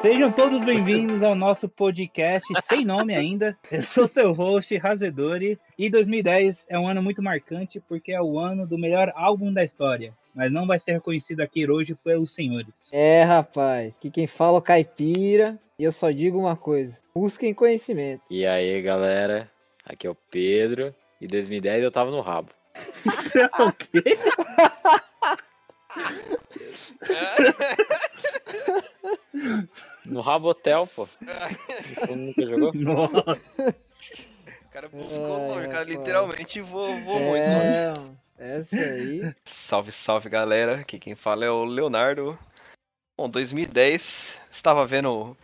Sejam todos bem-vindos ao nosso podcast sem nome ainda. Eu sou seu host, Razedori, e 2010 é um ano muito marcante porque é o ano do melhor álbum da história, mas não vai ser reconhecido aqui hoje pelos senhores. É, rapaz, que quem fala é o caipira, e eu só digo uma coisa: busquem conhecimento. E aí, galera, aqui é o Pedro, e 2010 eu tava no rabo. o quê? No Rabotel, pô. Você nunca jogou? Nossa. O cara buscou É, longe, o cara pô. literalmente voou, voou muito longe. É, essa aí. Salve, salve galera, aqui quem fala é o Leonardo. Bom, 2010, estava vendo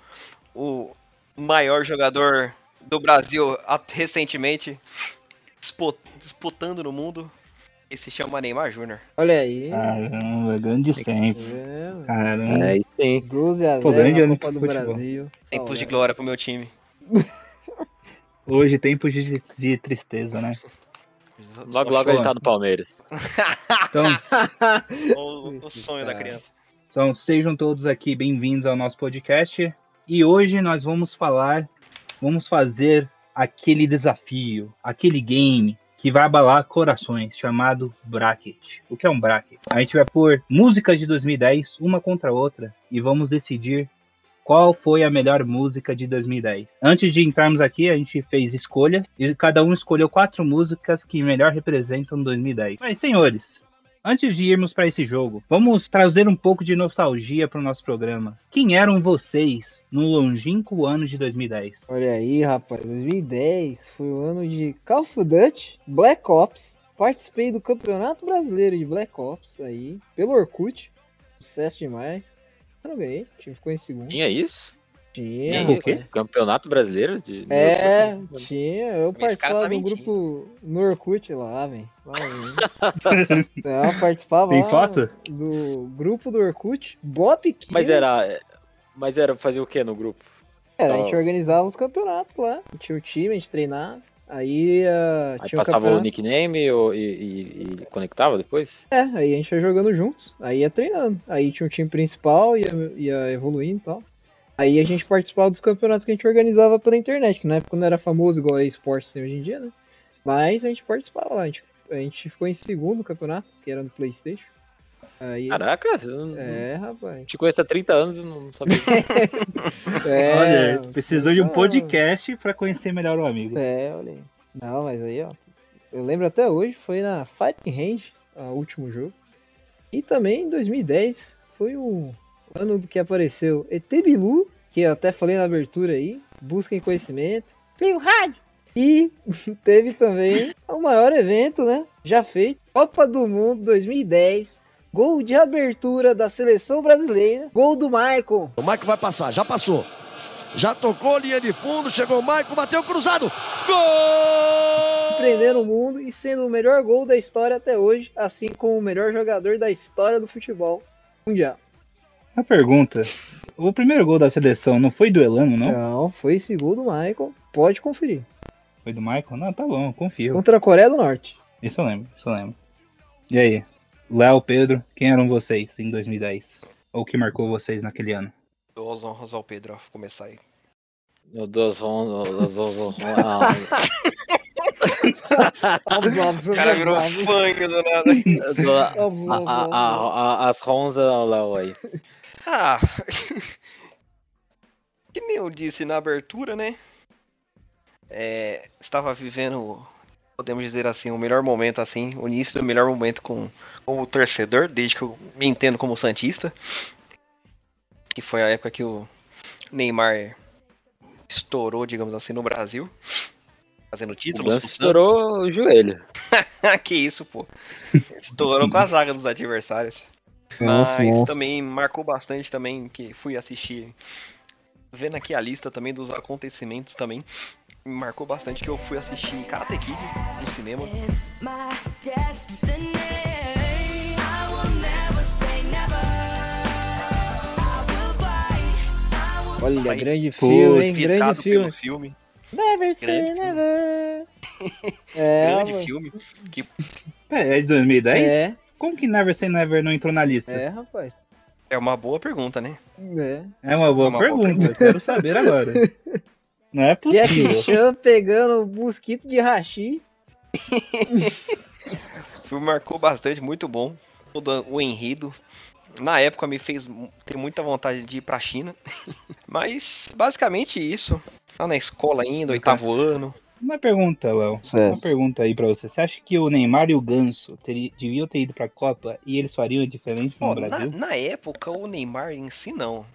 o maior jogador do Brasil recentemente dispu- disputando no mundo. E se chama Neymar Júnior. Olha aí. Caramba, grande sempre. Caramba. É, sim. 12 a 0 Pô, grande na ano Copa do futebol. Brasil. Tempos de glória pro meu time. Hoje tempos de, de tristeza, né? Logo, logo ele tá no Palmeiras. Então, O, o sonho da criança. então sejam todos aqui bem-vindos ao nosso podcast. E hoje nós vamos falar, vamos fazer aquele desafio, aquele game que vai abalar corações, chamado Bracket. O que é um Bracket? A gente vai pôr músicas de 2010, uma contra a outra, e vamos decidir qual foi a melhor música de 2010. Antes de entrarmos aqui, a gente fez escolhas, e cada um escolheu quatro músicas que melhor representam 2010. Mas, senhores, Antes de irmos para esse jogo, vamos trazer um pouco de nostalgia para o nosso programa. Quem eram vocês no longínquo ano de 2010? Olha aí, rapaz. 2010 foi o ano de Call of Duty, Black Ops. Participei do Campeonato Brasileiro de Black Ops aí, pelo Orkut. Sucesso demais. Eu não ganhei, o time ficou em segundo. Tinha isso? Tinha, o quê? Campeonato Brasileiro de. É, tinha. Eu cara participava tá do mentindo. grupo no Orkut lá, velho. Lá, velho. Não, eu participava Tem foto? do grupo do Orkut, Bop Kids. Mas era. Mas era fazer o que no grupo? É, a gente organizava os campeonatos lá. Tinha o time, a gente treinava. Aí, ah, Aí tinha o passava o campeonato. nickname ou- e, e- e conectava depois? É, aí a gente ia jogando juntos. Aí ia treinando. Aí tinha o time principal, ia, ia evoluindo e tal. Aí a gente participava dos campeonatos que a gente organizava pela internet, que na época não era famoso igual a esportes tem hoje em dia, né? Mas a gente participava lá. A gente, a gente ficou em segundo no campeonato, que era no Playstation. Aí, Caraca, eu é, rapaz. te conheço há 30 anos e não sabia. É, Olha, precisou de um podcast para conhecer melhor o amigo. É, olha aí. Não, mas aí, ó. Eu lembro até hoje, foi na Fighting Range, o último jogo. E também em 2010 foi o ano do que apareceu ET Bilu, que eu até falei na abertura aí. Busquem conhecimento. Tem o rádio. E teve também o maior evento, né? Já feito. Copa do Mundo 2010. Gol de abertura da seleção brasileira. Gol do Maicon. O Maicon vai passar, já passou. Já tocou, linha de fundo, chegou o Maicon, bateu cruzado. Gol! surpreendendo o mundo e sendo o melhor gol da história até hoje, assim como o melhor jogador da história do futebol mundial. Uma pergunta. O primeiro gol da seleção não foi do Elano, não? Não, foi esse gol do Michael. Pode conferir. Foi do Michael? Não, tá bom, confio. Contra a Coreia do Norte. Isso eu lembro, isso eu lembro. E aí, Léo, Pedro, quem eram vocês em 2010? Ou que marcou vocês naquele ano? Duas honras ao Pedro, ó, começar aí. Meu Deus, Ron, Deus, Deus, Deus, O cara virou funk do nada. a- a- a- a- As Rons ao Léo aí. Ah, que nem eu disse na abertura, né? É, estava vivendo, podemos dizer assim, o melhor momento, assim, o início do melhor momento com, o torcedor, desde que eu me entendo como santista. Que foi a época que o Neymar estourou, digamos assim, no Brasil, fazendo O títulos. Estourou o joelho. que isso, pô. Estourou com a zaga dos adversários. Nossa, Mas monstro. também marcou bastante também que fui assistir. Vendo aqui a lista também dos acontecimentos também. Me marcou bastante que eu fui assistir Karate Kid no cinema. Olha, Vai. grande filme, hein? Grande pelo filme. filme. Never say Grande filme. never. É, grande mano. filme. Que É, é de 2010? É, Como que Never Say Never não entrou na lista? é, rapaz. É uma boa pergunta, né? É. É uma boa É uma boa pergunta, quero saber agora. Não é possível. Chan pegando o mosquito de hashi. O filme marcou bastante, muito bom. Todo o enredo. Na época me fez ter muita vontade de ir pra China. Mas basicamente isso. Tá na escola ainda, oitavo ano. Uma pergunta, Léo. Uma pergunta aí pra você. Você acha que o Neymar e o Ganso teri- deviam ter ido pra Copa e eles fariam a diferença Pô, no na, Brasil? na época, o Neymar em si não.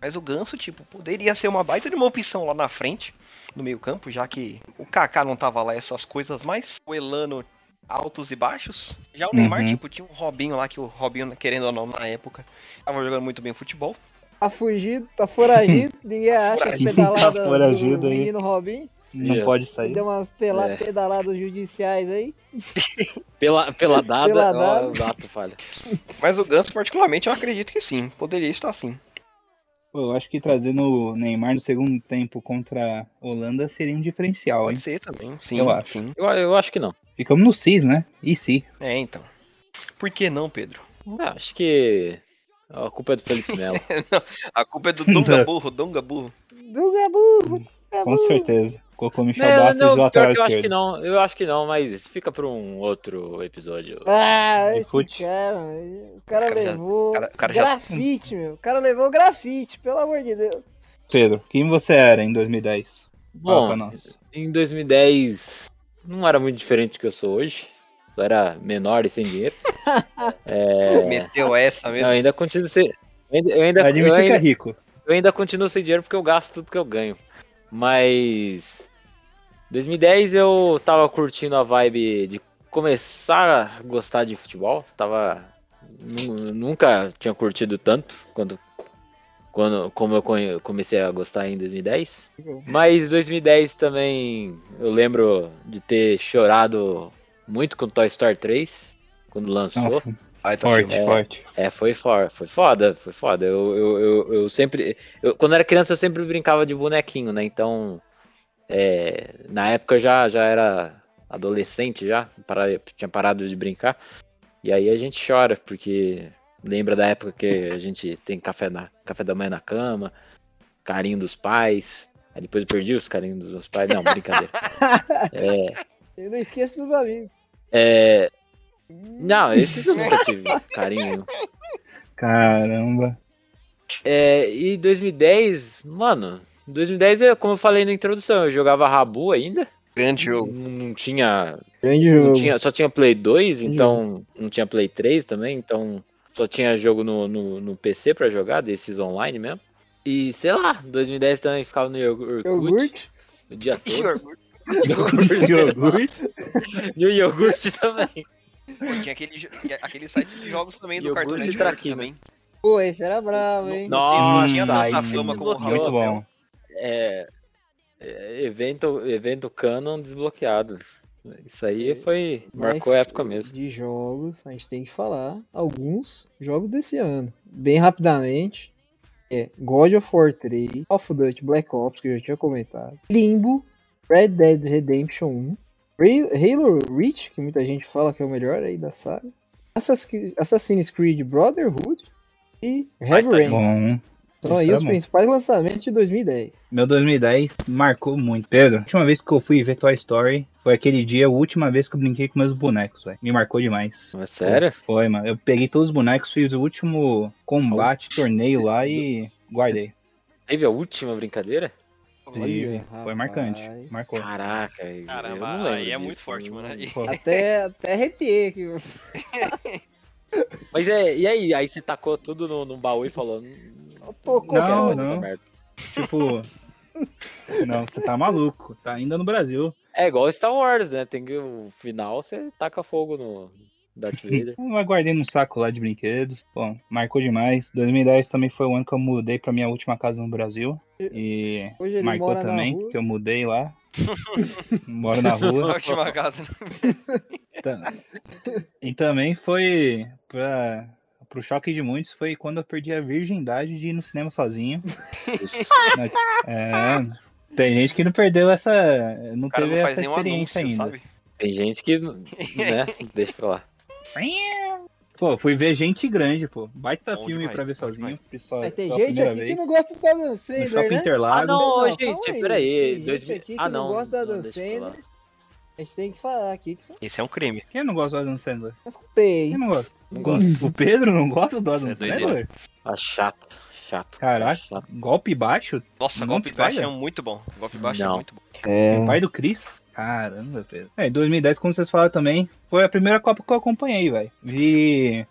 Mas o Ganso, tipo, poderia ser uma baita de uma opção lá na frente, no meio campo, já que o Kaká não tava lá essas coisas mais. O Elano altos e baixos. Já o Neymar, Uhum. tipo, tinha um Robinho lá, que o Robinho, querendo ou não, na época, tava jogando muito bem futebol. Tá fugido, tá foragido, ninguém acha as Foragido. pedaladas Tá foragido do aí. menino Robin. Não pode sair. Deu umas pela- É. pedaladas judiciais aí. Pela, pela dada, Pela ó, falha. Mas o Ganso, particularmente, eu acredito que sim. Poderia estar sim. Pô, eu acho que trazendo o Neymar no segundo tempo contra a Holanda seria um diferencial, hein? Pode ser também. Sim, Eu acho. sim. Eu, eu acho que não. Ficamos no CIS, né? E se? É, então. Por que não, Pedro? Ah, acho que a culpa é do Felipe Melo. A culpa é do Donga Burro, Donga Burro. Dunga burro, Dunga Com burro. certeza. Colocou o Michel Não, Bastos não, de pior lateral que eu acho que não. Eu acho que não, mas fica pra um outro episódio. Ah, De esse fute. cara, o cara, O cara já- levou o cara- o cara já- grafite, meu. O cara levou grafite, pelo amor de Deus. Pedro, quem você era em 2010? Fala Bom, pra nós. em 2010 não era muito diferente do que eu sou hoje. Eu era menor e sem dinheiro. É, Meteu essa eu mesmo. ainda continuo sem. Eu ainda, eu ainda, eu Admitir que é ainda- rico. eu ainda continuo sem dinheiro porque eu gasto tudo que eu ganho. Mas 2010 eu tava curtindo a vibe de começar a gostar de futebol. Tava nu- nunca tinha curtido tanto quando quando como eu comecei a gostar em 2010. Mas 2010 também eu lembro de ter chorado muito com Toy Story 3 quando lançou. Nossa, Tá forte, É. forte. É, foi, for, foi foda, foi foda. Eu, eu, eu, eu sempre. eu- quando era criança, eu sempre brincava de bonequinho, né? Então. é, na época eu já, já era adolescente já, para, tinha parado de brincar. E aí a gente chora, porque lembra da época que a gente tem café, na, café da manhã na cama, carinho dos pais. Aí depois eu perdi os carinhos dos meus pais. Não, brincadeira. É, Eu não esqueço dos amigos. é, não, esses eu nunca tive carinho. Caramba. É, e 2010, mano, 2010, eu, como eu falei na introdução, eu jogava Rabu ainda. Grande jogo. Não, não tinha, Grande não jogo. tinha. Só tinha Play 2, Grande então não tinha Play 3 também, então só tinha jogo no, no, no PC pra jogar, desses online mesmo. E sei lá, 2010 também ficava no Orkut Iogurte. o dia todo. Iogurte. Iogurte. E o iogurte também. Pô, Tinha aquele, aquele site de jogos também do Cartoon Network traquinas. também. Pô, esse era bravo, hein? Nossa, tinha tanta aí fama como o desbloqueou. Muito bom. É, é, evento, evento canon desbloqueado. Isso aí foi. Marcou a Mas época mesmo. De jogos, a gente tem que falar alguns jogos desse ano. Bem rapidamente. É God of War 3, Call of Duty Black Ops, que eu já tinha comentado. Limbo, Red Dead Redemption 1, Ra- Halo Reach, que muita gente fala que é o melhor aí da saga. Assassin's Creed Brotherhood e Heavy tá Rain. Bom. São aí tá os bom. principais lançamentos de 2010. Meu 2010 marcou muito. Pedro, a última vez que eu fui ver Toy Story foi aquele dia, a última vez que eu brinquei com meus bonecos, velho. Me marcou demais. Mas sério? Foi, mano. Eu peguei todos os bonecos, fiz o último combate, torneio lá e guardei. Teve a última brincadeira? Tive. Foi marcante. Marcou. Caraca, eu não Caramba, aí é muito forte, não- mano. Aí- Até, até arrepiei aqui. Mas é, e aí? Aí você tacou tudo no, no baú e falou. "Hum, Tocou, Não, quero mais não. merda." tipo. Não, você tá maluco. Tá ainda no Brasil. É igual Star Wars, né? Tem que o final você taca fogo no Darth Vader. Eu guardei num saco lá de brinquedos. Bom, marcou demais. 2010 também foi o ano que eu mudei pra minha última casa no Brasil. E Hoje ele marcou mora também, na rua. que eu mudei lá. Moro na rua. Ótima casa. E também foi pra, pro choque de muitos, foi quando eu perdi a virgindade de ir no cinema sozinho. É, tem gente que não perdeu essa. Não O cara teve não faz essa experiência anúncio, ainda. sabe? Tem gente que, né? Deixa pra lá. Pô, fui ver gente grande, pô. Baita Bom filme demais, pra ver sozinho. Só, só a gente aqui vez. que não gosta do Adam No Sandler, Shopping né? Ah, Interlagos. não, calma gente, aí. peraí. Tem Dois... gente aqui que Ah, não não. gosta não. Sandler. A gente tem que falar aqui que são Esse é um crime. Quem não gosta do Adam Sandler? mas com P, Quem não gosta? Não O Pedro não gosta do Adam Isso é. Sandler? Tá chato, chato. Caraca. Chato. Golpe baixo? Nossa, Não golpe baixo é muito bom. Golpe baixo é Não. muito bom. É. O pai do Chris? Caramba, Pedro. É, em 2010, como vocês falaram também, foi a primeira Copa que eu acompanhei, velho. Vi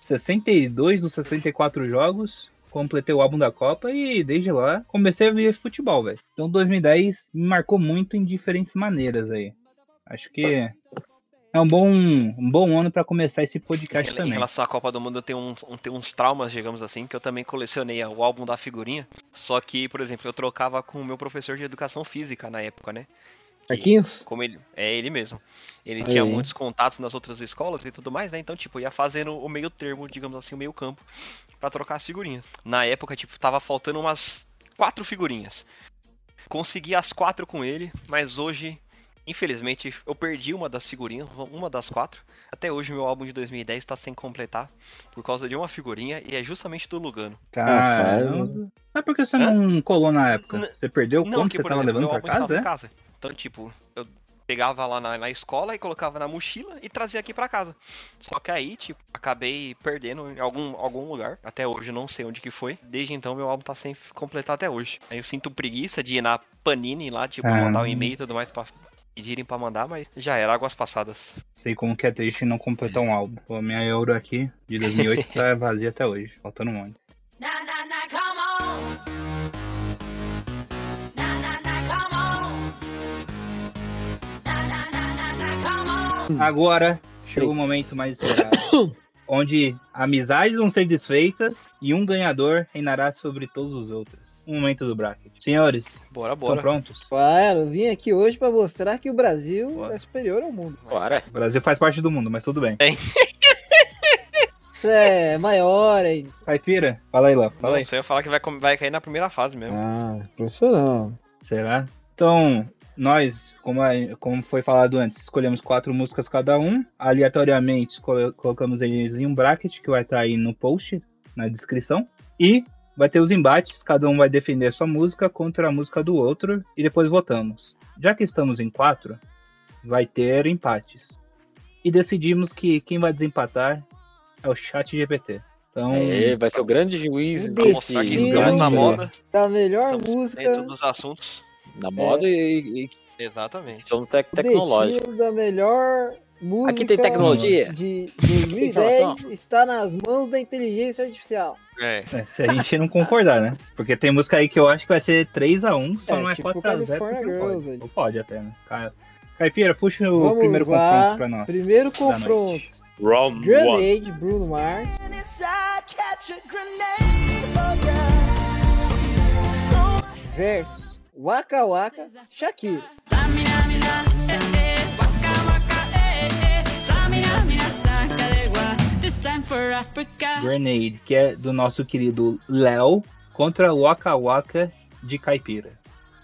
62 dos 64 jogos, completei o álbum da Copa e desde lá comecei a ver futebol, velho. Então 2010 me marcou muito em diferentes maneiras aí. Acho que é um bom, um bom ano pra começar esse podcast Em também. relação à Copa do Mundo, eu tenho uns, um- tenho uns traumas, digamos assim, que eu também colecionei o álbum da figurinha. Só que, por exemplo, eu trocava com o meu professor de educação física na época, né? Marquinhos? Como ele. É ele mesmo. Ele Aí. tinha muitos contatos nas outras escolas e tudo mais, né? Então, tipo, ia fazendo o meio termo, digamos assim, o meio campo, pra trocar as figurinhas. Na época, tipo, tava faltando umas quatro figurinhas. Consegui as quatro com ele, mas hoje, infelizmente, eu perdi uma das figurinhas, uma das quatro. Até hoje, meu álbum de 2010 tá sem completar por causa de uma figurinha e é justamente do Lugano. Caramba. Mas por que você Hã? não colou na época? N- Você perdeu quando que, você por tava exemplo, levando meu pra álbum estava casa, em é? casa. Então, tipo, eu pegava lá na, na escola e colocava na mochila e trazia aqui pra casa. Só que aí, tipo, acabei perdendo em algum, algum lugar. Até hoje eu não sei onde que foi. Desde então meu álbum tá sem completar até hoje. Aí eu sinto preguiça de ir na Panini lá, tipo, Ah. mandar um e-mail e tudo mais pra pedirem pra mandar, mas já era águas passadas. Sei como que é triste não completar um álbum. Pô, minha Euro aqui, de 2008, tá vazia até hoje. Faltando um monte. Na na na, come on. Agora, chegou o momento mais esperado. onde amizades vão ser desfeitas e um ganhador reinará sobre todos os outros. Um momento do bracket. Senhores, Bora, estão bora. prontos? Claro, eu vim aqui hoje pra mostrar que o Brasil Bora. é superior ao mundo. Bora. O Brasil faz parte do mundo, mas tudo bem. É, maior aí. Caipira, fala aí lá, fala aí. Você ia falar que vai, vai cair na primeira fase mesmo. Ah, profissional. Será? Então, nós, como, é- como foi falado antes, escolhemos quatro músicas cada um. Aleatoriamente, colocamos eles em um bracket que vai estar aí no post, na descrição. E vai ter os embates, cada um vai defender a sua música contra a música do outro e depois votamos. Já que estamos em quatro, vai ter empates. E decidimos que quem vai desempatar é o chat GPT. Então, É, vai ser o grande juiz O Pra desse mostrar que Sim, estamos na sim. moda, Da melhor estamos música. dentro dos assuntos. Na moda e, e Exatamente. questão tec o tecnológica. destino da melhor música. Aqui tem tecnologia. De informação. 2010 está nas mãos da inteligência artificial. É. é, se a gente não concordar, né? Porque tem música aí que eu acho que vai ser 3x1, só É, não é tipo 4x0 California porque não Girls pode. Ou pode até, né? Ca- Caipira, puxa o Vamos primeiro lá. confronto pra nós. Primeiro confronto. Round one. Grenade, Bruno Mars. Versus Waka Waka, Shakira. Mina, eh, eh, eh. Grenade, que é do nosso querido Léo, contra Waka Waka de Caipira.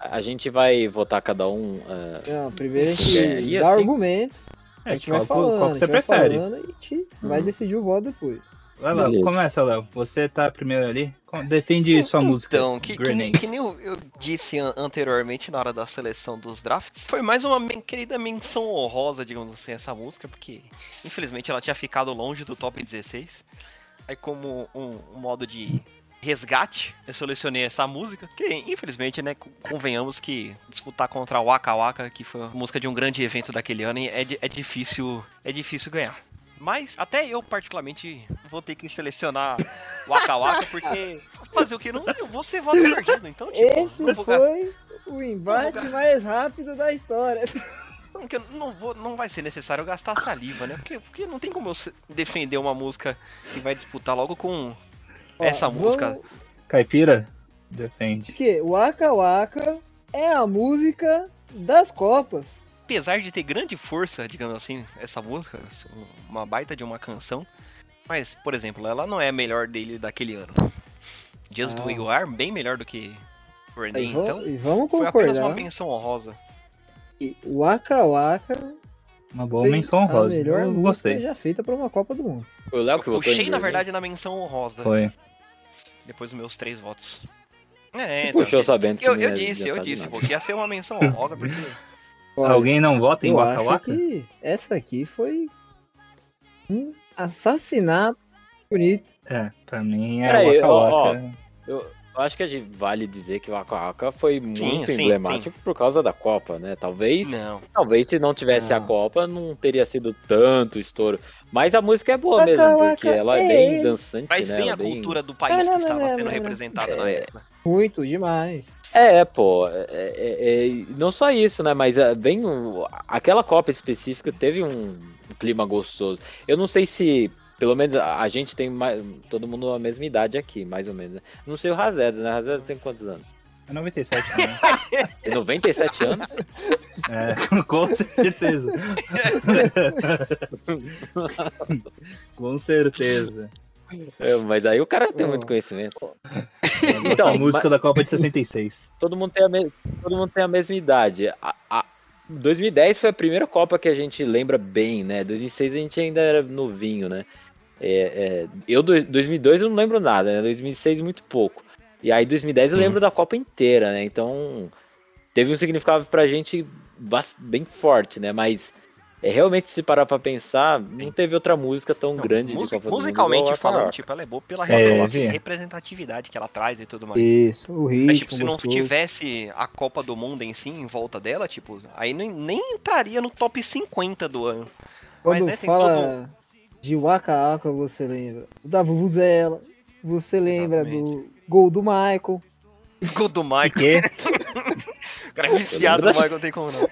A gente vai votar cada um. ah, Não, primeiro a gente dá assim? argumentos. a É, gente vai qual, falando. qual que a você prefere? falando e a gente vai Uhum. decidir o voto depois. Vai lá, Beleza. começa, Léo. Você tá primeiro ali. Defende sua música. Então, que, que, nem, que nem eu, eu disse an- anteriormente na hora da seleção dos drafts, foi mais uma querida menção honrosa, digamos assim, essa música, porque infelizmente ela tinha ficado longe do top 16. Aí, como um, um modo de resgate, eu selecionei essa música, que infelizmente, né, co- convenhamos que disputar contra a Waka Waka, que foi a música de um grande evento daquele ano, é, é difícil, é difícil ganhar. Mas até eu, particularmente, vou ter que selecionar Waka Waka, porque fazer o que? Não, eu vou ser voto perdido. Então, tipo, Esse não vou gastar. foi o embate mais rápido da história. Porque não, vou, não vai ser necessário gastar saliva, né? Porque, porque não tem como eu defender uma música que vai disputar logo com Ó, essa vamos- música. Caipira, defende. Que Waka Waka é a música das Copas. Apesar de ter grande força, digamos assim, essa música, uma baita de uma canção. Mas, por exemplo, ela não é a melhor dele daquele ano. Just Ah. Do You Are, bem melhor do que Renee, E, va- então. e vamos Foi apenas uma concordar menção honrosa. que Waka Waka Uma boa menção a honrosa. melhor Eu gostei. já feita pra uma Copa do Mundo. Foi o Léo que Eu puxei, na Green. verdade, na menção honrosa. Foi. Depois dos meus três votos. Você É, então, puxou sabendo que eu, eu disse, eu disse, nada. pô, que ia ser uma menção honrosa, porque. Olha, Alguém não vota em Waka Waka? essa aqui foi um assassinato bonito. É, pra mim é Peraí, Waka ó, Waka. Eu acho que a gente vale dizer que o Waka foi muito Sim, sim, emblemático por causa da Copa, né? Talvez, Não. talvez se não tivesse a Não. Copa não teria sido tanto estouro. Mas a música é boa mesmo, porque ela é bem dançante, Mas né? bem a é bem- cultura do país Não, que estava sendo representada na É. época. Muito demais. É, pô, é, é- é- não só isso, né? Mas é, bem o- aquela Copa específica teve um clima gostoso. Eu não sei se, pelo menos a, a gente tem mais, todo mundo a mesma idade aqui, mais ou menos. Né? Não sei o Razedas, né? Razedas tem quantos anos? É 97 também. Tem 97 anos? É, com certeza. com certeza. É, mas aí o cara tem muito conhecimento. Então, Então, a música mas- da Copa de 66. todo mundo tem a, me- todo mundo tem a mesma idade. A, a- 2010 foi a primeira Copa que a gente lembra bem, né? 2006 a gente ainda era novinho, né? É, é, eu, dois- 2002 eu não lembro nada, né? 2006 muito pouco. E aí 2010 eu Sim. lembro da Copa inteira, né? Então teve um significado pra gente bem forte, né? Mas é, realmente se parar pra pensar, não teve outra música tão Não, grande de Copa do Mundo musicalmente falando, tipo, ela é boa pela É, representati- vi. representatividade que ela traz e tudo mais. Isso, o ritmo. Mas, tipo, se não gostoso. tivesse a Copa do Mundo em si, em volta dela, tipo, aí nem, nem entraria no top 50 do ano. Quando mas, né, tem fala de Waka Waka, você lembra da Vuvuzela, você lembra Exatamente. do gol do Michael. Gol do Michael. O cara é viciado no Michael, não tem como não.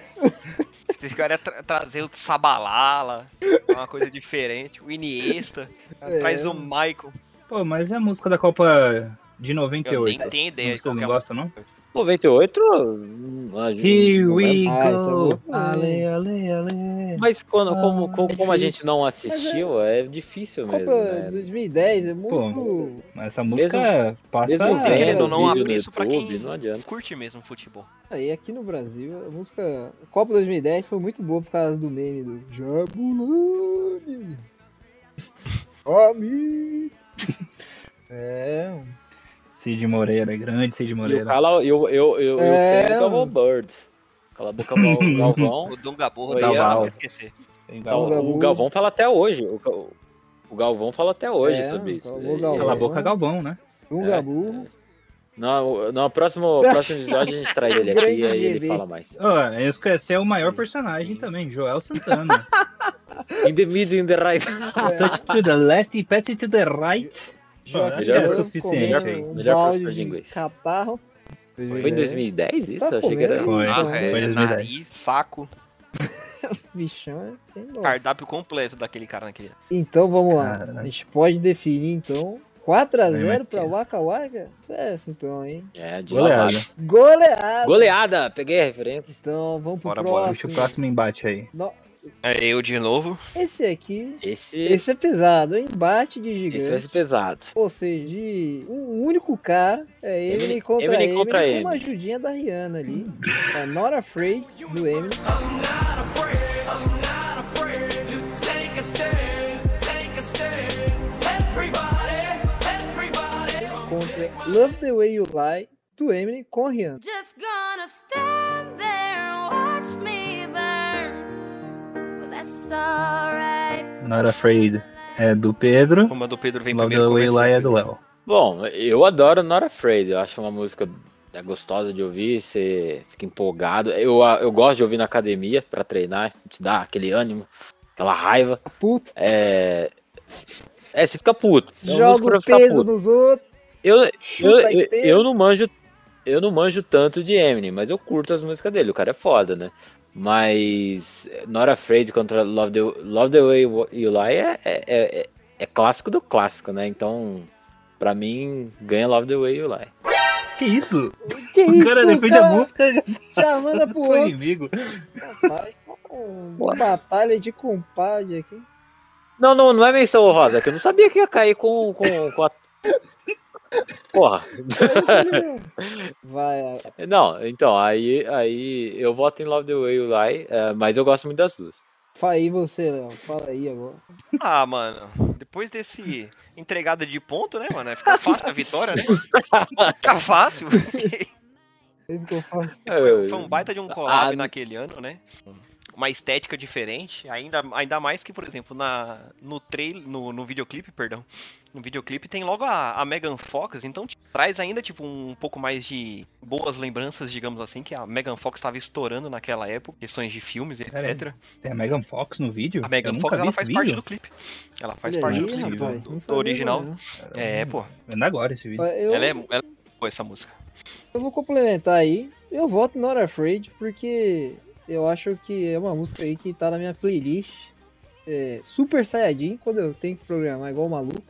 Esse cara ia tra- trazer o Sabalala, uma coisa diferente. O Iniesta, É. traz o Michael. Pô, mas é a música da Copa de Eu 98. nem tenho ideia de Vocês não é gostam, não? 98, hum, a gente Here não we é go. Ale, ale, ale. Mas quando, como, Ah, como, é como a gente não assistiu, é difícil mesmo. Copa Né? 2010 é muito. Mas essa música passa. Mesmo Ah, tendo querendo ou não, vídeo no apreço pra quem- não adianta. Curte mesmo futebol. Aí aqui no Brasil, a música Copa 2010 foi muito boa por causa do meme do Jabulani. Ami. É, Cid Moreira, grande Cid E o Moreira. Cala, eu, eu, eu, eu É, sei o Galvão. Bird. Cala a boca, Gal- Galvão. O Dunga Burro Oi, não dá Gal. pra esquecer. Galvão. Galvão. o Galvão fala até hoje. O, o Galvão fala até hoje É, sobre isso. Galvão, Galvão. Cala a boca, Galvão, né? Dunga É. Burro. No, no próximo, próximo episódio a gente traz ele aqui e aí ele fala mais. Ó, esse é o maior personagem também, Joel Santana. In the middle, in the right. Touch to the left e pass it to the right. Que Melhor- é suficiente um Melhor balde professor de inglês. Catarro. Foi em 2010 isso? Tá Eu achei que era. Foi, Ah, foi é, 2010. nariz, saco, Bichão é sem dó. cardápio completo daquele cara naquele. Então vamos lá. A gente pode definir então 4x0 pra. Waka Waka? Sucesso então, hein? É, de Goleada. Goleada! Goleada! Peguei a referência. Então vamos pro Bora, bora. Puxa próximo. o próximo embate aí. No- É eu de novo. Esse aqui, Esse, esse é pesado, o embate de esse vai gigantes. ser pesado. Ou seja, de um único cara, é Eminem- contra Eminem, contra com Eminem. uma ajudinha da Rihanna ali. É Not Afraid, do Eminem. Contra Love The Way You Lie, do Eminem com a Rihanna. Just gonna stand there and watch me Not Afraid é do Pedro. Como a do Pedro vem Love primeiro. Way é do Léo. Bom, eu adoro Not Afraid. Eu acho uma música é gostosa de ouvir, você fica empolgado. Eu, eu gosto de ouvir na academia pra treinar, te dá aquele ânimo, aquela raiva. Puta, É. É, você fica puto. É uma música joga o peso puto. nos outros, Eu, eu, eu, eu não manjo. Eu não manjo tanto de Eminem, mas eu curto as músicas dele. O cara é foda, né? Mas Not Afraid contra Love the, Love the Way You Lie é, é, é, é clássico do clássico, né? Então, pra mim, ganha Love the Way You Lie. Que isso? Que o isso, cara defende cara? a música já já manda pro pro outro. inimigo. Rapaz, tá uma batalha de compadre aqui. Não, não, não é menção honrosa, é que eu não sabia que ia cair com, com, com a. Porra. Vai, Não, então, aí, aí eu voto em Love the Way You Lie, é, mas eu gosto muito das duas. Fala aí você, Léo. Fala aí agora. Ah, mano, depois desse entregada de ponto, né, mano? Fica fácil a vitória, né? Fica fácil. Foi, foi um baita de um collab Ah, naquele ano, né? Uma estética diferente, ainda, ainda mais que, por exemplo, na, no trailer, no, no videoclipe, perdão, no videoclipe tem logo a, a Megan Fox, então tipo, traz ainda tipo um pouco mais de boas lembranças, digamos assim, que a Megan Fox estava estourando naquela época, questões de filmes, Pera etc. Tem a Megan Fox no vídeo? A Megan Fox ela faz parte vídeo. do clipe. Ela faz parte do clipe do- rapaz, do, sabia original. não. É, pô. Vendo agora esse vídeo. Eu, Ela é, ela é boa essa música. eu vou complementar aí. Eu voto Not Afraid porque eu acho que é uma música aí que tá na minha playlist. É, Super Saiyajin, quando eu tenho que programar igual maluco.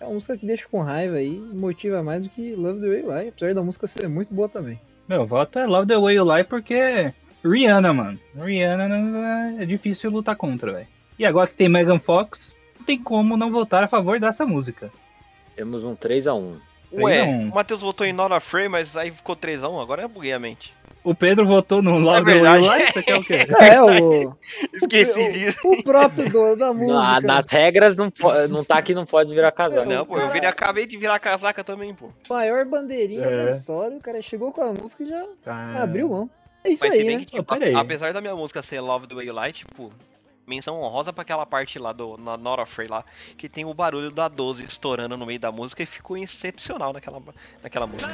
É uma música que deixa com raiva aí, motiva mais do que Love the Way You Lie, apesar da música ser muito boa também. Meu voto é Love the Way You Lie porque Rihanna, mano. Rihanna não- é difícil lutar contra, velho. E agora que tem Megan Fox, não tem como não votar a favor dessa música. Temos um 3x1. Ué, não. o Matheus votou em Not Afraid, mas aí ficou 3x1, agora eu buguei a mente. O Pedro votou no Love the Way You verdade. Lie, você quer o quê? É, o, Esqueci o- disso. o próprio dono da música. Na- nas regras, não, não tá que não pode virar casal. Não, pô, eu virei, acabei de virar casaca também, pô. Maior bandeirinha É. da história, o cara chegou com a música e já Ah, abriu mão. É isso Mas se aí, bem né? que, tipo, a- apesar da minha música ser Love the Way You Lie, tipo, menção honrosa pra aquela parte lá do na Not Afraid lá, que tem o barulho da 12 estourando no meio da música e ficou excepcional naquela, naquela música.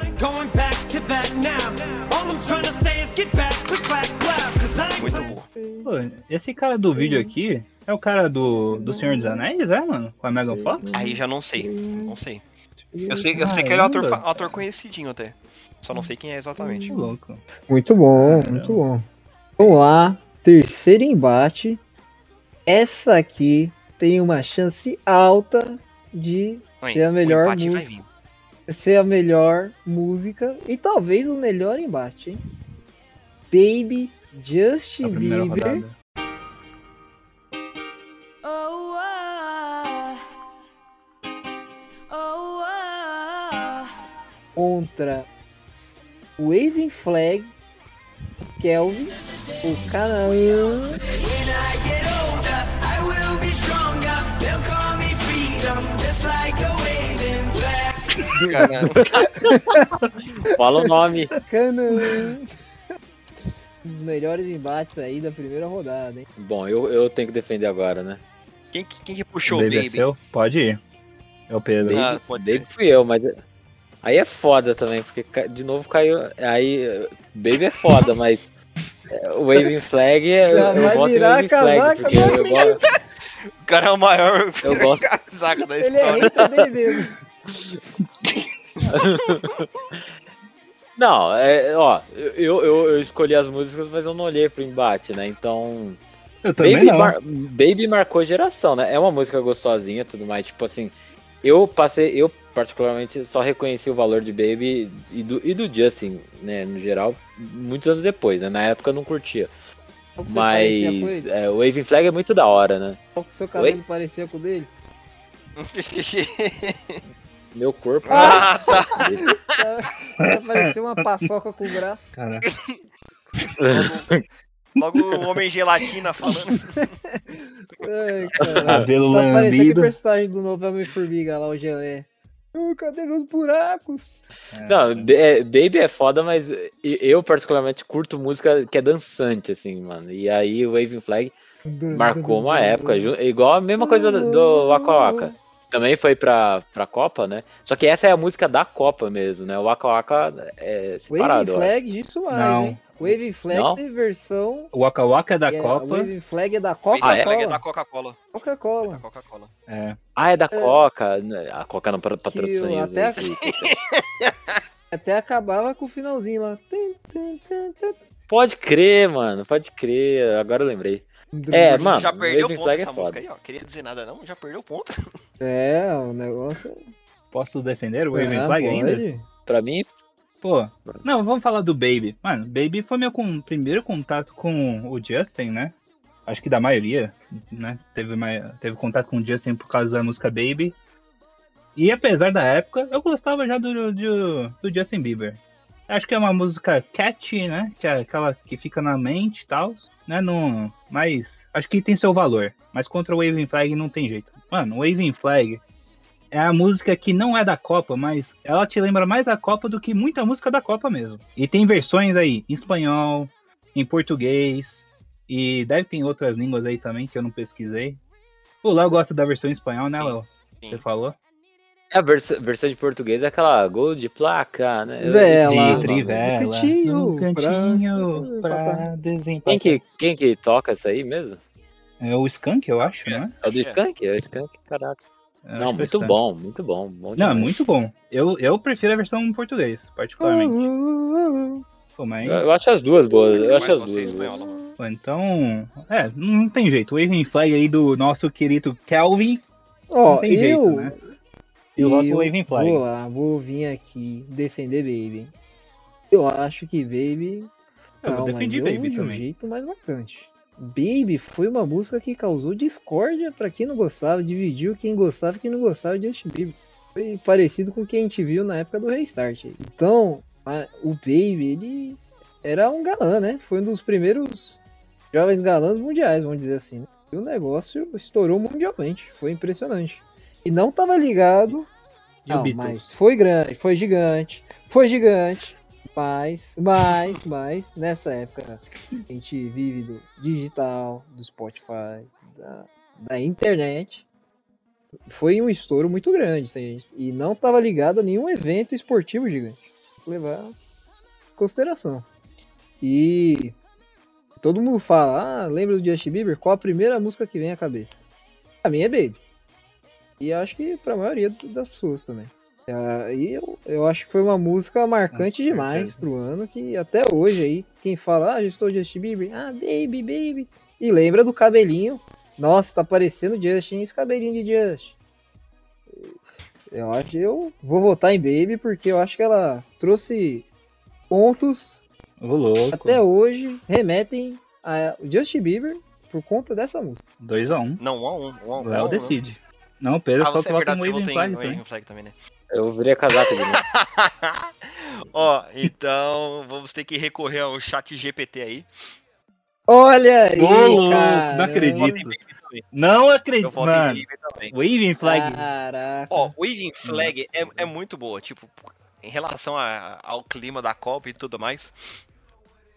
Muito boa. Pô, esse cara do vídeo aqui é o cara do, do Senhor dos Anéis, é, mano? Com a Megan Fox? Aí já não sei, não sei. Eu sei, eu sei que ele é um ator, ator conhecidinho até. Só não sei quem é exatamente. Louco. Muito bom, Caramba. muito bom. Vamos lá, terceiro embate. Essa aqui tem uma chance alta de Aí, ser a melhor música. ser a melhor música e talvez o melhor embate, hein? Baby Justin Bieber rodada. Oh. Oh, ah. contra Waving Flag, Kelvin, o Canaã Fala o nome. Canaã. Um dos melhores embates aí da primeira rodada, hein? Bom, eu, eu tenho que defender agora, né? Quem, que- quem que puxou o Baby é Baby? seu? Pode ir. É o Pedro. Baby, Ah, pode Baby fui eu, mas. Aí é foda também, porque ca- de novo caiu. Aí. eh, Baby é foda, mas. eh, O Waving Flag, eu, Já eu vai voto em virar Waving Flag, casaca porque eu, gosto- O cara é o maior eu gosto. casaca da Ele é história. hater dele mesmo. Não, é, ó, eu, eu, eu escolhi as músicas, mas eu não olhei pro embate, né? Então. Eu também Baby, não. mar- Baby marcou geração, né? É uma música gostosinha e tudo mais. Tipo assim, eu passei, eu particularmente só reconheci o valor de Baby e do, e do Justin, né? No geral, muitos anos depois, né? Na época eu não curtia. Parecia Mas é, o Waving Flag é muito da hora, né? Qual que seu cabelo parecia com o dele? Meu corpo. Ah, tá. Cara, parecia uma paçoca com o braço. Cara, Logo o homem gelatina falando. Ai, cara. cabelo Tá parecendo aquele lambido. personagem do novo Homem-Formiga lá, o Gelé. Cadê meus buracos? Não, Ba- é, Baby é foda, mas eu particularmente curto música que é dançante, assim, mano. E aí o Waving Flag marcou uma época, igual a mesma coisa do, do Waka Waka. Também foi pra, pra Copa, né? Só que essa é a música da Copa mesmo, né? O Waka Waka é Waving separado. ó. Flag, disso mais, Não. hein? Waving Flag Não? tem versão. O Waka Waka é da é, Copa. Waving Flag é da Ah, Coca-Cola. é da Coca-Cola. Da Coca-Cola. Coca-Cola. É. Ah, é da Coca. né? A Coca não patrocina isso. até- isso. Até acabava com o finalzinho lá. Pode crer, mano. Pode crer. Agora eu lembrei. É, mano. já perdeu Waving ponto Flag é essa música foda. aí, ó. Queria dizer nada não, já perdeu ponto. É, o negócio. Posso defender o Waving Ah, Flag ainda? Pra mim, Pô, não, vamos falar do Baby. Mano, Baby foi meu com- primeiro contato com o Justin, né? Acho que da maioria, né? Teve, teve contato com o Justin por causa da música Baby. E apesar da época, eu gostava já do, do, do Justin Bieber. Acho que é uma música catchy, né? Que é aquela que fica na mente e tal. Né? Mas acho que tem seu valor. Mas contra o Waving Flag não tem jeito. Mano, o Waving Flag é a música que não é da Copa, mas ela te lembra mais a Copa do que muita música da Copa mesmo. E tem versões aí em espanhol, em português, e deve ter em outras línguas aí também que eu não pesquisei. O Léo gosta da versão em espanhol, né, Léo? Você falou? A vers versão de português é aquela gol de placa, né? Vela. nome. Trivela. No cantinho, No cantinho pra- pra desempatar. Quem que, quem que toca isso aí mesmo? É o Skank, eu acho, né? É o do É. Skank? É o Skank, caraca. Eu Não, muito Skank. bom, muito bom. bom Não, é muito bom. Eu, eu prefiro a versão em português, particularmente. Pô, mas... Eu, eu acho as duas boas, eu acho as duas boas. Pô, Então, é, não tem jeito. O Waving Flag aí do nosso querido Kelvin, Ó, não tem eu, jeito, né? Eu voto Waving Flag. Vou lá, vou vir aqui defender Baby. Eu acho que Baby. Eu não, Baby de um também. jeito mais marcante. Baby foi uma música que causou discórdia pra quem não gostava, dividiu quem gostava e quem não gostava de Justin Bieber. Foi parecido com o que a gente viu na época do Restart. Então, a- o Baby, ele era um galã, né? Foi um dos primeiros jovens galãs mundiais, vamos dizer assim. né? E o negócio estourou mundialmente. Foi impressionante. E não tava ligado. E não, mas foi grande, foi gigante, foi gigante. Mas, mas, mas, nessa época a gente vive do digital, do Spotify, da, da internet. Foi um estouro muito grande, gente. E não tava ligado a nenhum evento esportivo gigante. Que levar em consideração. E todo mundo fala, ah, lembra do Justin Bieber? Qual a primeira música que vem à cabeça? A minha é Baby. E acho que pra maioria do- das pessoas também. Ah, E eu, eu acho que foi uma música marcante Com demais certeza. pro ano, que até hoje aí, quem fala, ah, já estou Justin Bieber, ah, baby, baby. E lembra do cabelinho. Nossa, tá parecendo Justin, esse cabelinho de Justin. Eu acho que eu vou votar em Baby porque eu acho que ela trouxe pontos até hoje remetem a Justin Bieber por conta dessa música. 2x1. Não, um a um. Um a um, um Léo um, né? decide. Não, o Pedro Ah, que é vota verdade, Waving votou em Flag no também. Waving Flag também, né? Eu virei casaca de novo. Ó, então vamos ter que recorrer ao chat GPT aí. Olha aí, Ô, louco, cara. não acredito. Não acredito, mano. Waving Flag. Caraca. Ó, Waving Flag é, é muito boa, tipo, em relação a- ao clima da Copa e tudo mais.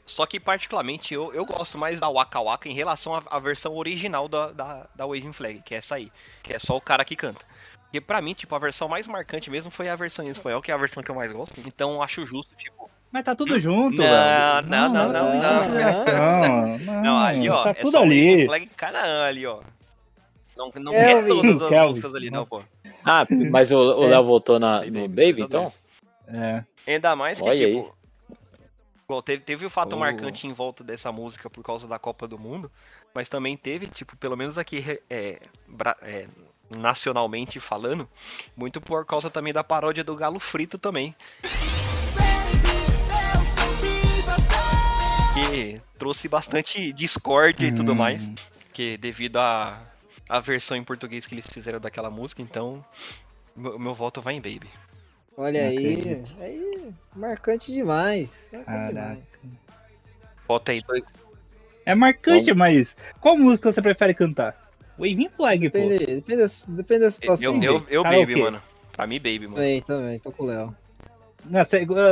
Só que, particularmente, eu, eu gosto mais da Waka Waka em relação à, à versão original da, da, da Waving Flag, que é essa aí, que é só o cara que canta. Porque pra mim, tipo, a versão mais marcante mesmo foi a versão em espanhol, que é a versão que eu mais gosto. Então acho justo, tipo. Mas tá tudo junto, Não, velho. não, não, não, não. Não, não, Não, ali, ó, tá é tudo ali. Flag Canaã ali, ó. Não, não quer todas as Kelvin. músicas ali, não, pô. Ah, mas o o É. Léo votou na, Baby, no Baby, então? É. Ainda mais que, Olha aí. tipo. Igual, teve, teve o fato Oh. marcante em volta dessa música por causa da Copa do Mundo, mas também teve, tipo, pelo menos aqui é, é, nacionalmente falando, muito por causa também da paródia do Galo Frito também. Que trouxe bastante discórdia e tudo Hum. mais, que devido à a, versão em português que eles fizeram daquela música, então meu, meu voto vai em Baby. Olha aí, aí, marcante demais. marcante Caraca. demais. Vota aí dois. É marcante, mas qual música você prefere cantar? Waving Flag, pô. Depende, depende, da, depende da situação. Eu, eu, eu. Baby, mano. Pra mim, Baby, mano. Também, também, tô com o Léo. Na,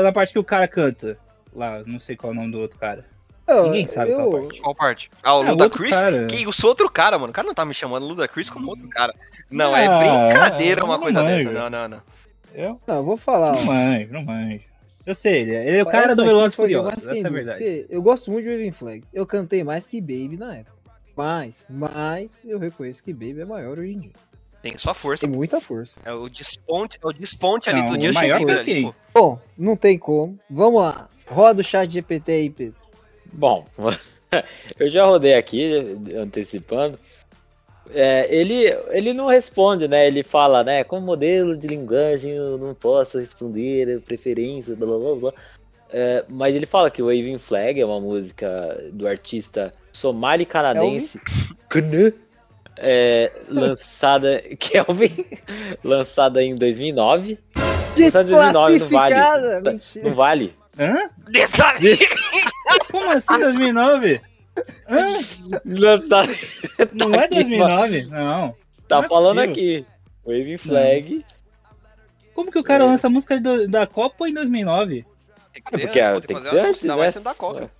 na parte que o cara canta. Lá, não sei qual é o nome do outro cara. Eu- Ninguém sabe eu, qual parte. Qual parte? Ah, o É, Luda Chris? cara. Que, eu sou outro cara, mano. O cara não tá me chamando Luda Chris como outro cara. Não, é Ah, brincadeira eu uma não coisa manjo. dessa. Não, não, não. Eu Não, eu vou falar. não manjo, não manjo. Eu sei, ele é, ele é o cara do Velozes Furiosos, essa é a verdade. Eu gosto muito de Waving Flag. Eu cantei mais que Baby na época. Mas, mas, eu reconheço que Baby é maior hoje em dia. Tem sua força. Tem muita força. É o desponte, é o desponte ali Não, do o Justin maior Bieber ali. Bom, não tem como. Vamos lá. Roda o chat GPT aí, Pedro. Bom, eu já rodei aqui, antecipando. É, ele, ele não responde, né? Ele fala, né? Como modelo de linguagem eu não posso responder preferência, blá blá blá. É, mas ele fala que o Waving Flag é uma música do artista somali-canadense Knu, é, lançada Kelvin, lançada em 2009. Lançada em 2009 não vale. Tá- Mentira. Não vale. Hã? Como assim 2009? Hã? Não, tá, é 2009? Não. tá Não é falando possível. aqui. Waving Flag. Como que o cara É. lança a música do- da Copa em 2009? É porque antes, tem que fazer ser antes, né? sendo da Coca.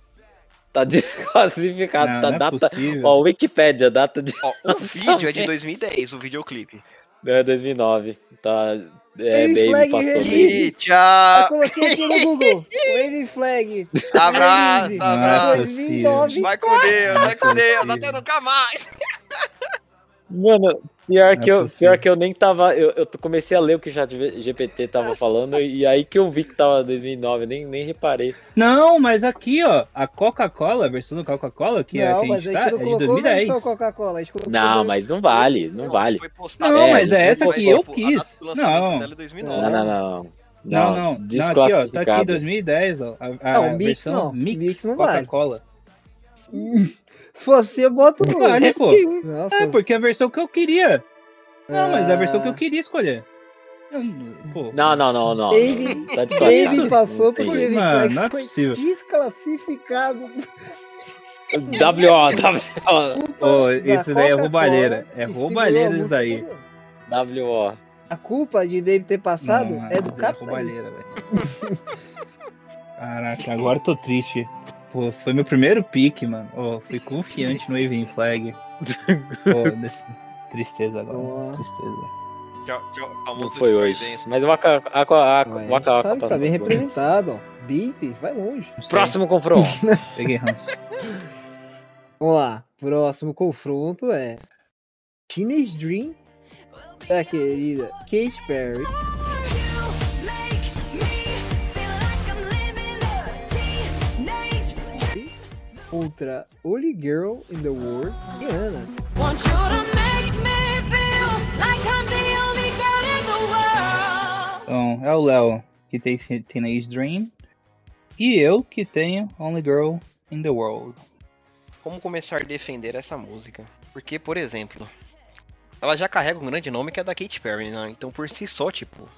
Tá desclassificado. Não, tá não é data. possível. Ó, Wikipedia, data de Ó, o vídeo é de 2010, o videoclipe. é, 2009. Tá. É, Waving Baby Flag passou. Baby. E Eu tchau! coloquei aqui no Google. Waving Flag. Abraço, Release. abraço. 2009. Vai com Deus, vai com Não é Deus, até nunca mais. Mano, pior Não que, é eu, possível. pior que eu nem tava. Eu, eu comecei a ler o que o chat GPT tava falando e aí que eu vi que tava 2009, nem, nem reparei. Não, mas aqui, ó, a Coca-Cola, a versão da Coca-cola, que é não, que a mas gente a tá, gente é não de colocou a 2010. versão Coca-Cola. a gente colocou Não, a mas não vale, não vale. Foi postado. Não, É, mas é essa que eu a quis. do Não, dela é 2009. Não, não, não. não, não. Não, aqui, ó, tá aqui Desclassificado. 2010, ó. A, a Não, mix versão não, mix, mix não vale. Se fosse assim, eu boto no. Vale, pô. Não, se É, porque é a versão que eu queria. Não, mas é a versão que eu Ah. queria escolher. Eu- Pô, Não, não, não, não. Ele- Tá passou por Flag não é possível. desclassificado. WO, WO, isso daí é roubalheira. É roubalheira isso daí. WO. A culpa de Dave ter passado Não, é do é capitalismo. roubalheira, velho. Caraca, agora eu tô triste. Pô, foi meu primeiro pique, mano. Ó, fui confiante no Waving Flag. Pô, desse- tristeza agora. Boa. Tristeza. Tchau, tchau, Não foi hoje. Mas o Waka Waka tá bem representado. Bip, vai longe. Próximo confronto. Peguei ranço. Vamos lá. Próximo confronto é Teenage Dream da querida Katy Perry contra Only Girl in the World, Rihanna. Want you to make me feel like I'm the only girl in the world. Então, é o Léo que tem Teenage Dream. E eu que tenho Only Girl in the World. Como começar a defender essa música? Porque, por exemplo, ela já carrega um grande nome que é da Katy Perry, né? Então, por si só, tipo,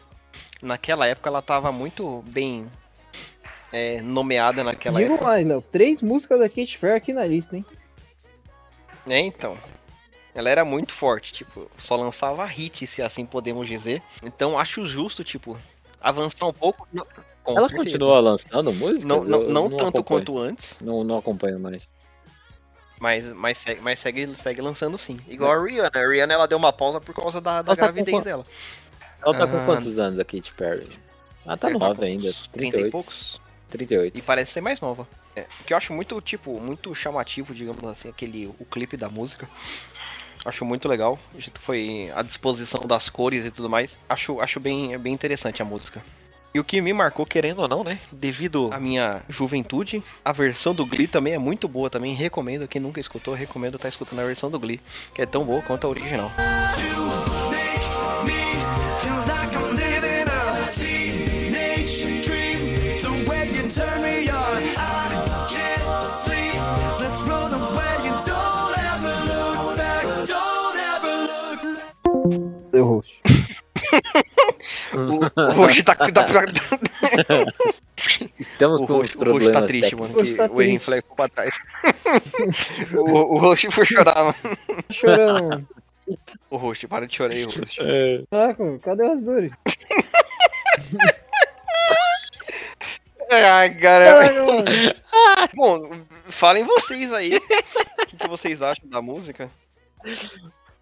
naquela época ela tava muito bem é, nomeada naquela Digo época. mais, Léo. Três músicas da Katy Perry aqui na lista, hein? É, então. Ela era muito forte, tipo, só lançava hit, se assim podemos dizer. Então, acho justo, tipo, avançar um pouco. Não, com Ela certeza. continua lançando música? Não, não, não tanto acompanho. quanto antes, Não, não acompanho mais. mas, mas, segue, mas segue, segue lançando sim. Igual a Rihanna. A Rihanna ela deu uma pausa por causa da, da tá com gravidez quanto? dela. Ela tá com Ah. quantos anos, a Katy Perry? Ela tá nova com ainda. uns 30 38. e poucos. 38. E parece ser mais nova. É, o que eu acho muito, tipo, muito chamativo, digamos assim, aquele, o clipe da música. Acho muito legal. A foi à disposição das cores e tudo mais. Acho, acho bem, bem interessante a música. E o que me marcou, querendo ou não, né? Devido à minha juventude, a versão do Glee também é muito boa. Também recomendo. Quem nunca escutou, recomendo estar escutando a versão do Glee. Que é tão boa quanto a original. O, hoje tá, tá, Estamos o com Roxo, os o Roxo problemas tá triste, técnicos. mano. Que tá o Erin. Flag ficou pra trás. o, o Roxo foi chorar, mano. Tá chorando, mano. O Roxo, para de chorar aí, Roxo. É, Caraca, cadê as dores? Ai, caramba. Bom, falem vocês aí. O que, que vocês acham da música?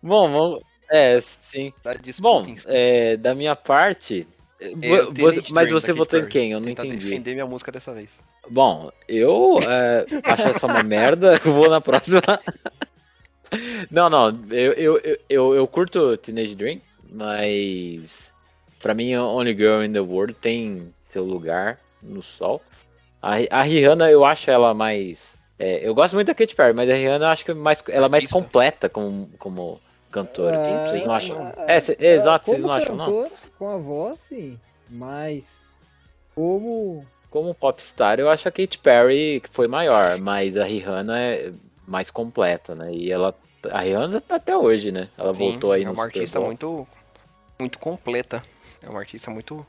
Bom, vamos. É, sim. Da disputa Bom, é, da minha parte. Eu você- mas você votou em quem? Eu não entendi. defender minha música dessa vez. Bom, eu é, acho essa uma merda. Vou na próxima. Não, não. Eu, eu, eu, eu, curto Teenage Dream, mas. Pra mim, Only Girl in the World tem seu lugar no sol. A, a Rihanna, eu acho ela mais. é, eu gosto muito da Katy Perry, mas a Rihanna eu acho que é mais, ela é mais completa como, como cantora. Ah, vocês não acham? ah, É, cê- ah, exato, vocês não acham, não? cantor, Com a voz, sim. Mas como Como popstar, eu acho a Katy Perry que foi maior, mas a Rihanna é mais completa, né? E ela. A Rihanna tá até hoje, né? Ela Sim, voltou aí é no uma Super artista muito, muito completa. É uma artista muito,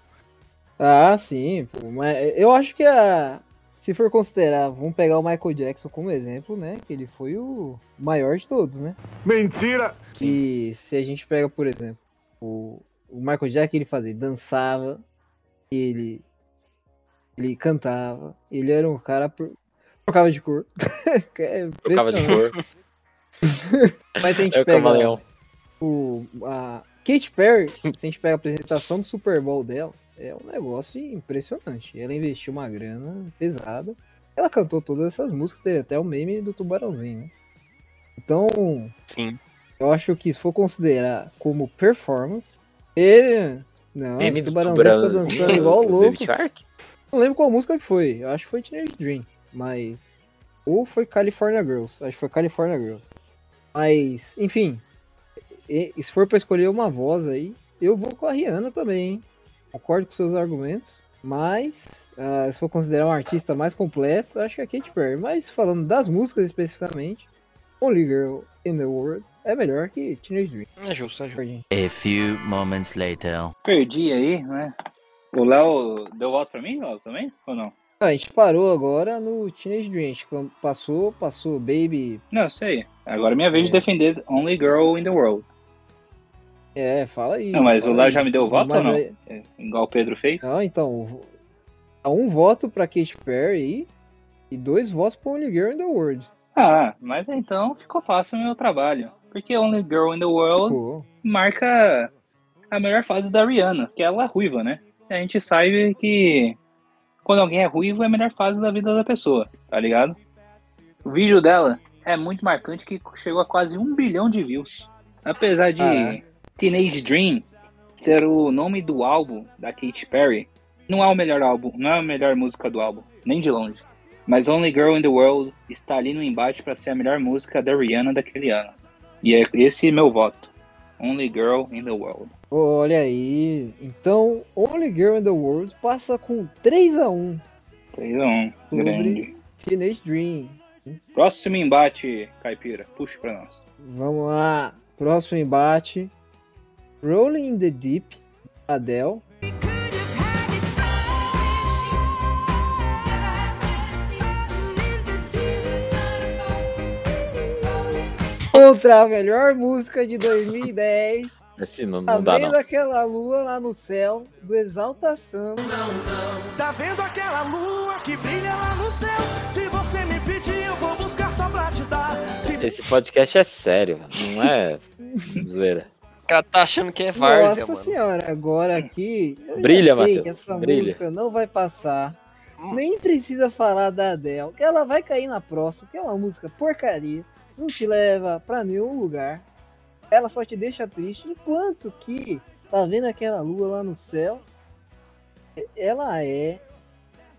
Ah, sim, pô, mas eu acho que a. Se for considerar, vamos pegar o Michael Jackson como exemplo, né? Que ele foi o maior de todos, né? Mentira! E se a gente pega, por exemplo, o, o Michael Jackson, ele fazia, ele dançava, ele, ele cantava, ele era um cara. por- trocava de cor. é Trocava de cor. Mas se a gente É o pega camaleão. o, a Katy Perry, se a gente pega a apresentação do Super Bowl dela, é um negócio impressionante. Ela investiu uma grana pesada. Ela cantou todas essas músicas, teve até o meme do tubarãozinho, né? Então, Sim. eu acho que se for considerar como performance, ele. Não, Meme do tubarãozinho ficou tubarãozinho, dançando igual louco. Não lembro qual música que foi. Eu acho que foi Teenage Dream. Mas. Ou foi California Girls. Acho que foi California Girls. Mas, enfim. e- se for pra escolher uma voz aí, eu vou com a Rihanna também, hein? Concordo com seus argumentos. Mas, ah, se for considerar um artista mais completo, acho que é a Katy Perry. Mas falando das músicas especificamente, Only Girl in the World é melhor que Teenage Dream. É justo, é justo. A few moments later. Perdi aí, né? O Léo deu voto pra mim, Léo, também? Ou não? Ah, a gente parou agora no Teenage Dream. A gente passou, passou Baby. Não, sei. Agora é minha vez de defender Only Girl in the World. É, fala aí. Não, mas o Léo já me deu voto Mas ou não? aí- É, igual o Pedro fez? Não, então. um voto pra Katy Perry e dois votos pra Only Girl in the World. Ah, mas então ficou fácil o meu trabalho. Porque Only Girl in the World marca a melhor fase da Rihanna, que ela é ruiva, né? A gente sabe que quando alguém é ruivo é a melhor fase da vida da pessoa, tá ligado? O vídeo dela é muito marcante que chegou a quase um bilhão de views. Apesar de Caraca. Teenage Dream ser o nome do álbum da Katy Perry, não é o melhor álbum, não é a melhor música do álbum, nem de longe. Mas Only Girl in the World está ali no embate para ser a melhor música da Rihanna daquele ano. E é esse meu voto. Only Girl in the World. olha aí. Então, Only Girl in the World passa com 3x1 3 a 1. Sobre- Grande. Teenage Dream. Próximo embate, Caipira. Puxa pra nós. Vamos lá. Próximo embate. Rolling in the Deep, Adele. Contra a melhor música de 2010. Esse não, Tá não dá, vendo não. aquela lua lá no céu do Exaltação? Tá vendo aquela lua que brilha lá no céu? Se você me pedir, eu vou buscar só pra te dar. Se Esse podcast é sério, não é zoeira. O cara tá achando que é várzea, Nossa mano. senhora, agora aqui. Brilha, Matheus, essa brilha. música não vai passar. Hum. Nem precisa falar da Adele, que ela vai cair na próxima, que é uma música porcaria, não te leva pra nenhum lugar. Ela só te deixa triste, enquanto que tá vendo aquela lua lá no céu. Ela é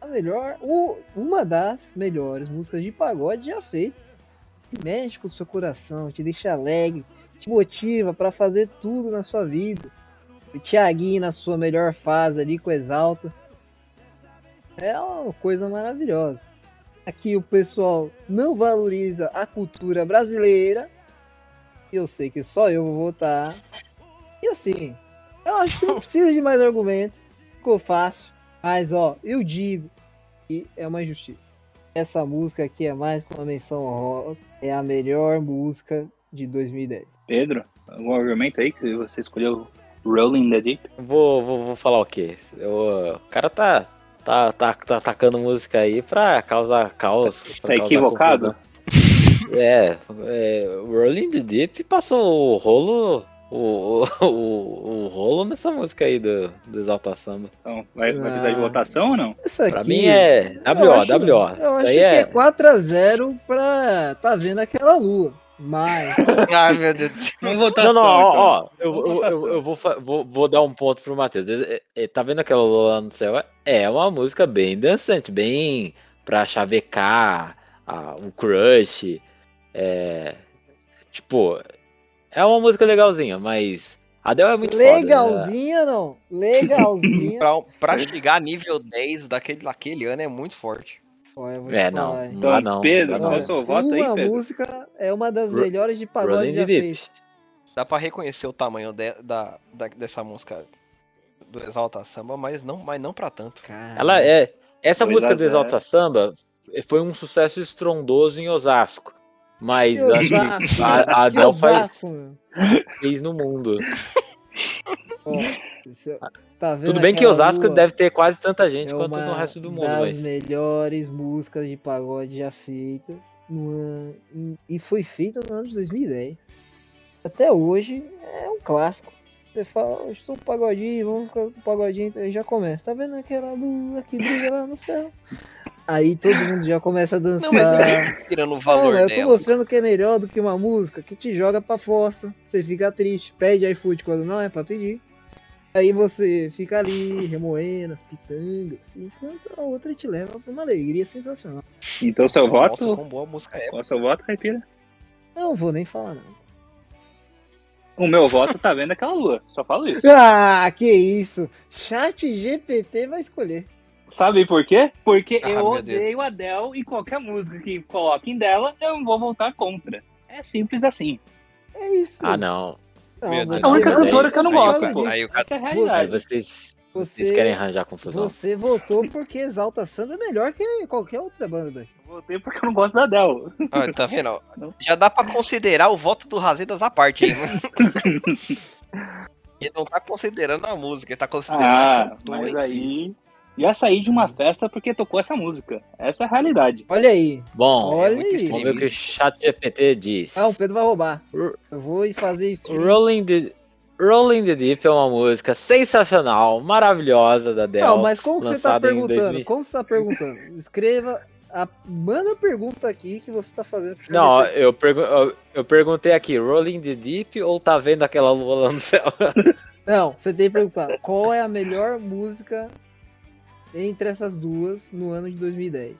a melhor, uma das melhores músicas de pagode já feitas. Que mexe com o seu coração, te deixa alegre, te motiva pra fazer tudo na sua vida. O Thiaguinho na sua melhor fase ali com o Exalta. É uma coisa maravilhosa. Aqui o pessoal não valoriza a cultura brasileira. E eu sei que só eu vou votar. E assim, eu acho que não precisa de mais argumentos. Ficou fácil. Mas ó, eu digo que é uma injustiça. Essa música aqui é mais que uma menção honrosa. É a melhor música de 2010. Pedro, algum argumento aí que você escolheu Rolling in the Deep? Vou, vou, vou falar o quê? Eu- o cara tá, tá, tá, tá atacando música aí pra causar caos. pra Tá causar equivocado? É, é, Rolling the Deep passou o rolo. O, o, o, o rolo nessa música aí do, do Exalta Samba. Então, vai, vai precisar de Ah. votação ou não? Essa aqui. Pra mim é Eu WO, acho- WO. Eu Isso acho aí que é é. 4x0 pra tá vendo aquela lua. Mas. Ai, meu Deus votação. Não, não, ó, ó, eu, eu, eu, eu vou, vou, vou dar um ponto pro Matheus. É- é- Tá vendo aquela lua lá no céu? É uma música bem dançante, bem pra chavecar a- o crush. É, tipo, é uma música legalzinha, mas a Adele é muito foda. né? Legalzinha não. Legalzinha. Pra, pra chegar a nível 10 daquele, daquele ano é muito forte. Olha, te É, não, falar, não Então, dá não. Pedro, não dá qual é não. o seu voto aí, Uma Pedro? música é uma das melhores de pagode já feitas. Dá pra reconhecer o tamanho de- da, da- dessa música. do Exalta Samba, mas não, mas não pra tanto. Ela é. Essa Dois música a do zero. Exalta Samba foi um sucesso estrondoso em Osasco. Mas que acho que a, a que Adele faz, fez no mundo. Isso- tá vendo Tudo bem que Osasco lua? deve ter quase tanta gente é quanto uma no resto do mundo, das mas. melhores músicas de pagode já feitas no em- e foi feita no ano de 2010. Até hoje é um clássico. Você fala, eu estou pagodinho, vamos ficar com pagodinho, aí já começa. Tá vendo aquela lua que brilha lá no céu? Aí todo mundo já começa a dançar. Não, mas tirando o Não, valor mas eu tô dela. mostrando que é melhor do que uma música que te joga pra fossa. Você fica triste, pede iFood quando não é pra pedir. Aí você fica ali remoendo as pitangas, enquanto a outra te leva pra uma alegria sensacional. Então seu mostra voto. quão boa música é. Qual é o seu voto, Caipira? Não vou nem falar nada. O meu voto tá vendo aquela lua. Só falo isso. Ah, que isso! Chat GPT vai escolher. Sabe por quê? Porque Ah, eu odeio a Adele e qualquer música que coloquem dela, eu não vou votar contra. É simples assim. É isso. Ah, não. Não. É a única cantora aí- que eu não aí gosto, aí o ca- Essa é a Aí realidade. vocês, Você, vocês querem arranjar confusão. você votou porque Exalta Samba é melhor que qualquer outra banda daqui. Eu Votei porque eu não gosto da Adele. Ó, tá vendo? Já dá pra considerar o voto do Razedas à parte aí, né? Ele não tá considerando a música, ele tá considerando a Ah, cantora mas si. Já saí de uma festa porque tocou essa música. Essa é a realidade. Olha aí. Bom, Olha muito aí. vamos ver o que o chat GPT diz. Ah, o Pedro vai roubar. Eu vou fazer stream. Rolling the, Rolling the Deep é uma música sensacional, maravilhosa da Adele. Não, mas como que você tá perguntando? 2000. Como você tá perguntando? Escreva. A... Manda a pergunta aqui que você tá fazendo. pro Não, eu, pergu- eu, eu perguntei aqui, Rolling the Deep ou tá vendo aquela lua lá no céu? Não, você tem que perguntar qual é a melhor música entre essas duas no ano de 2010.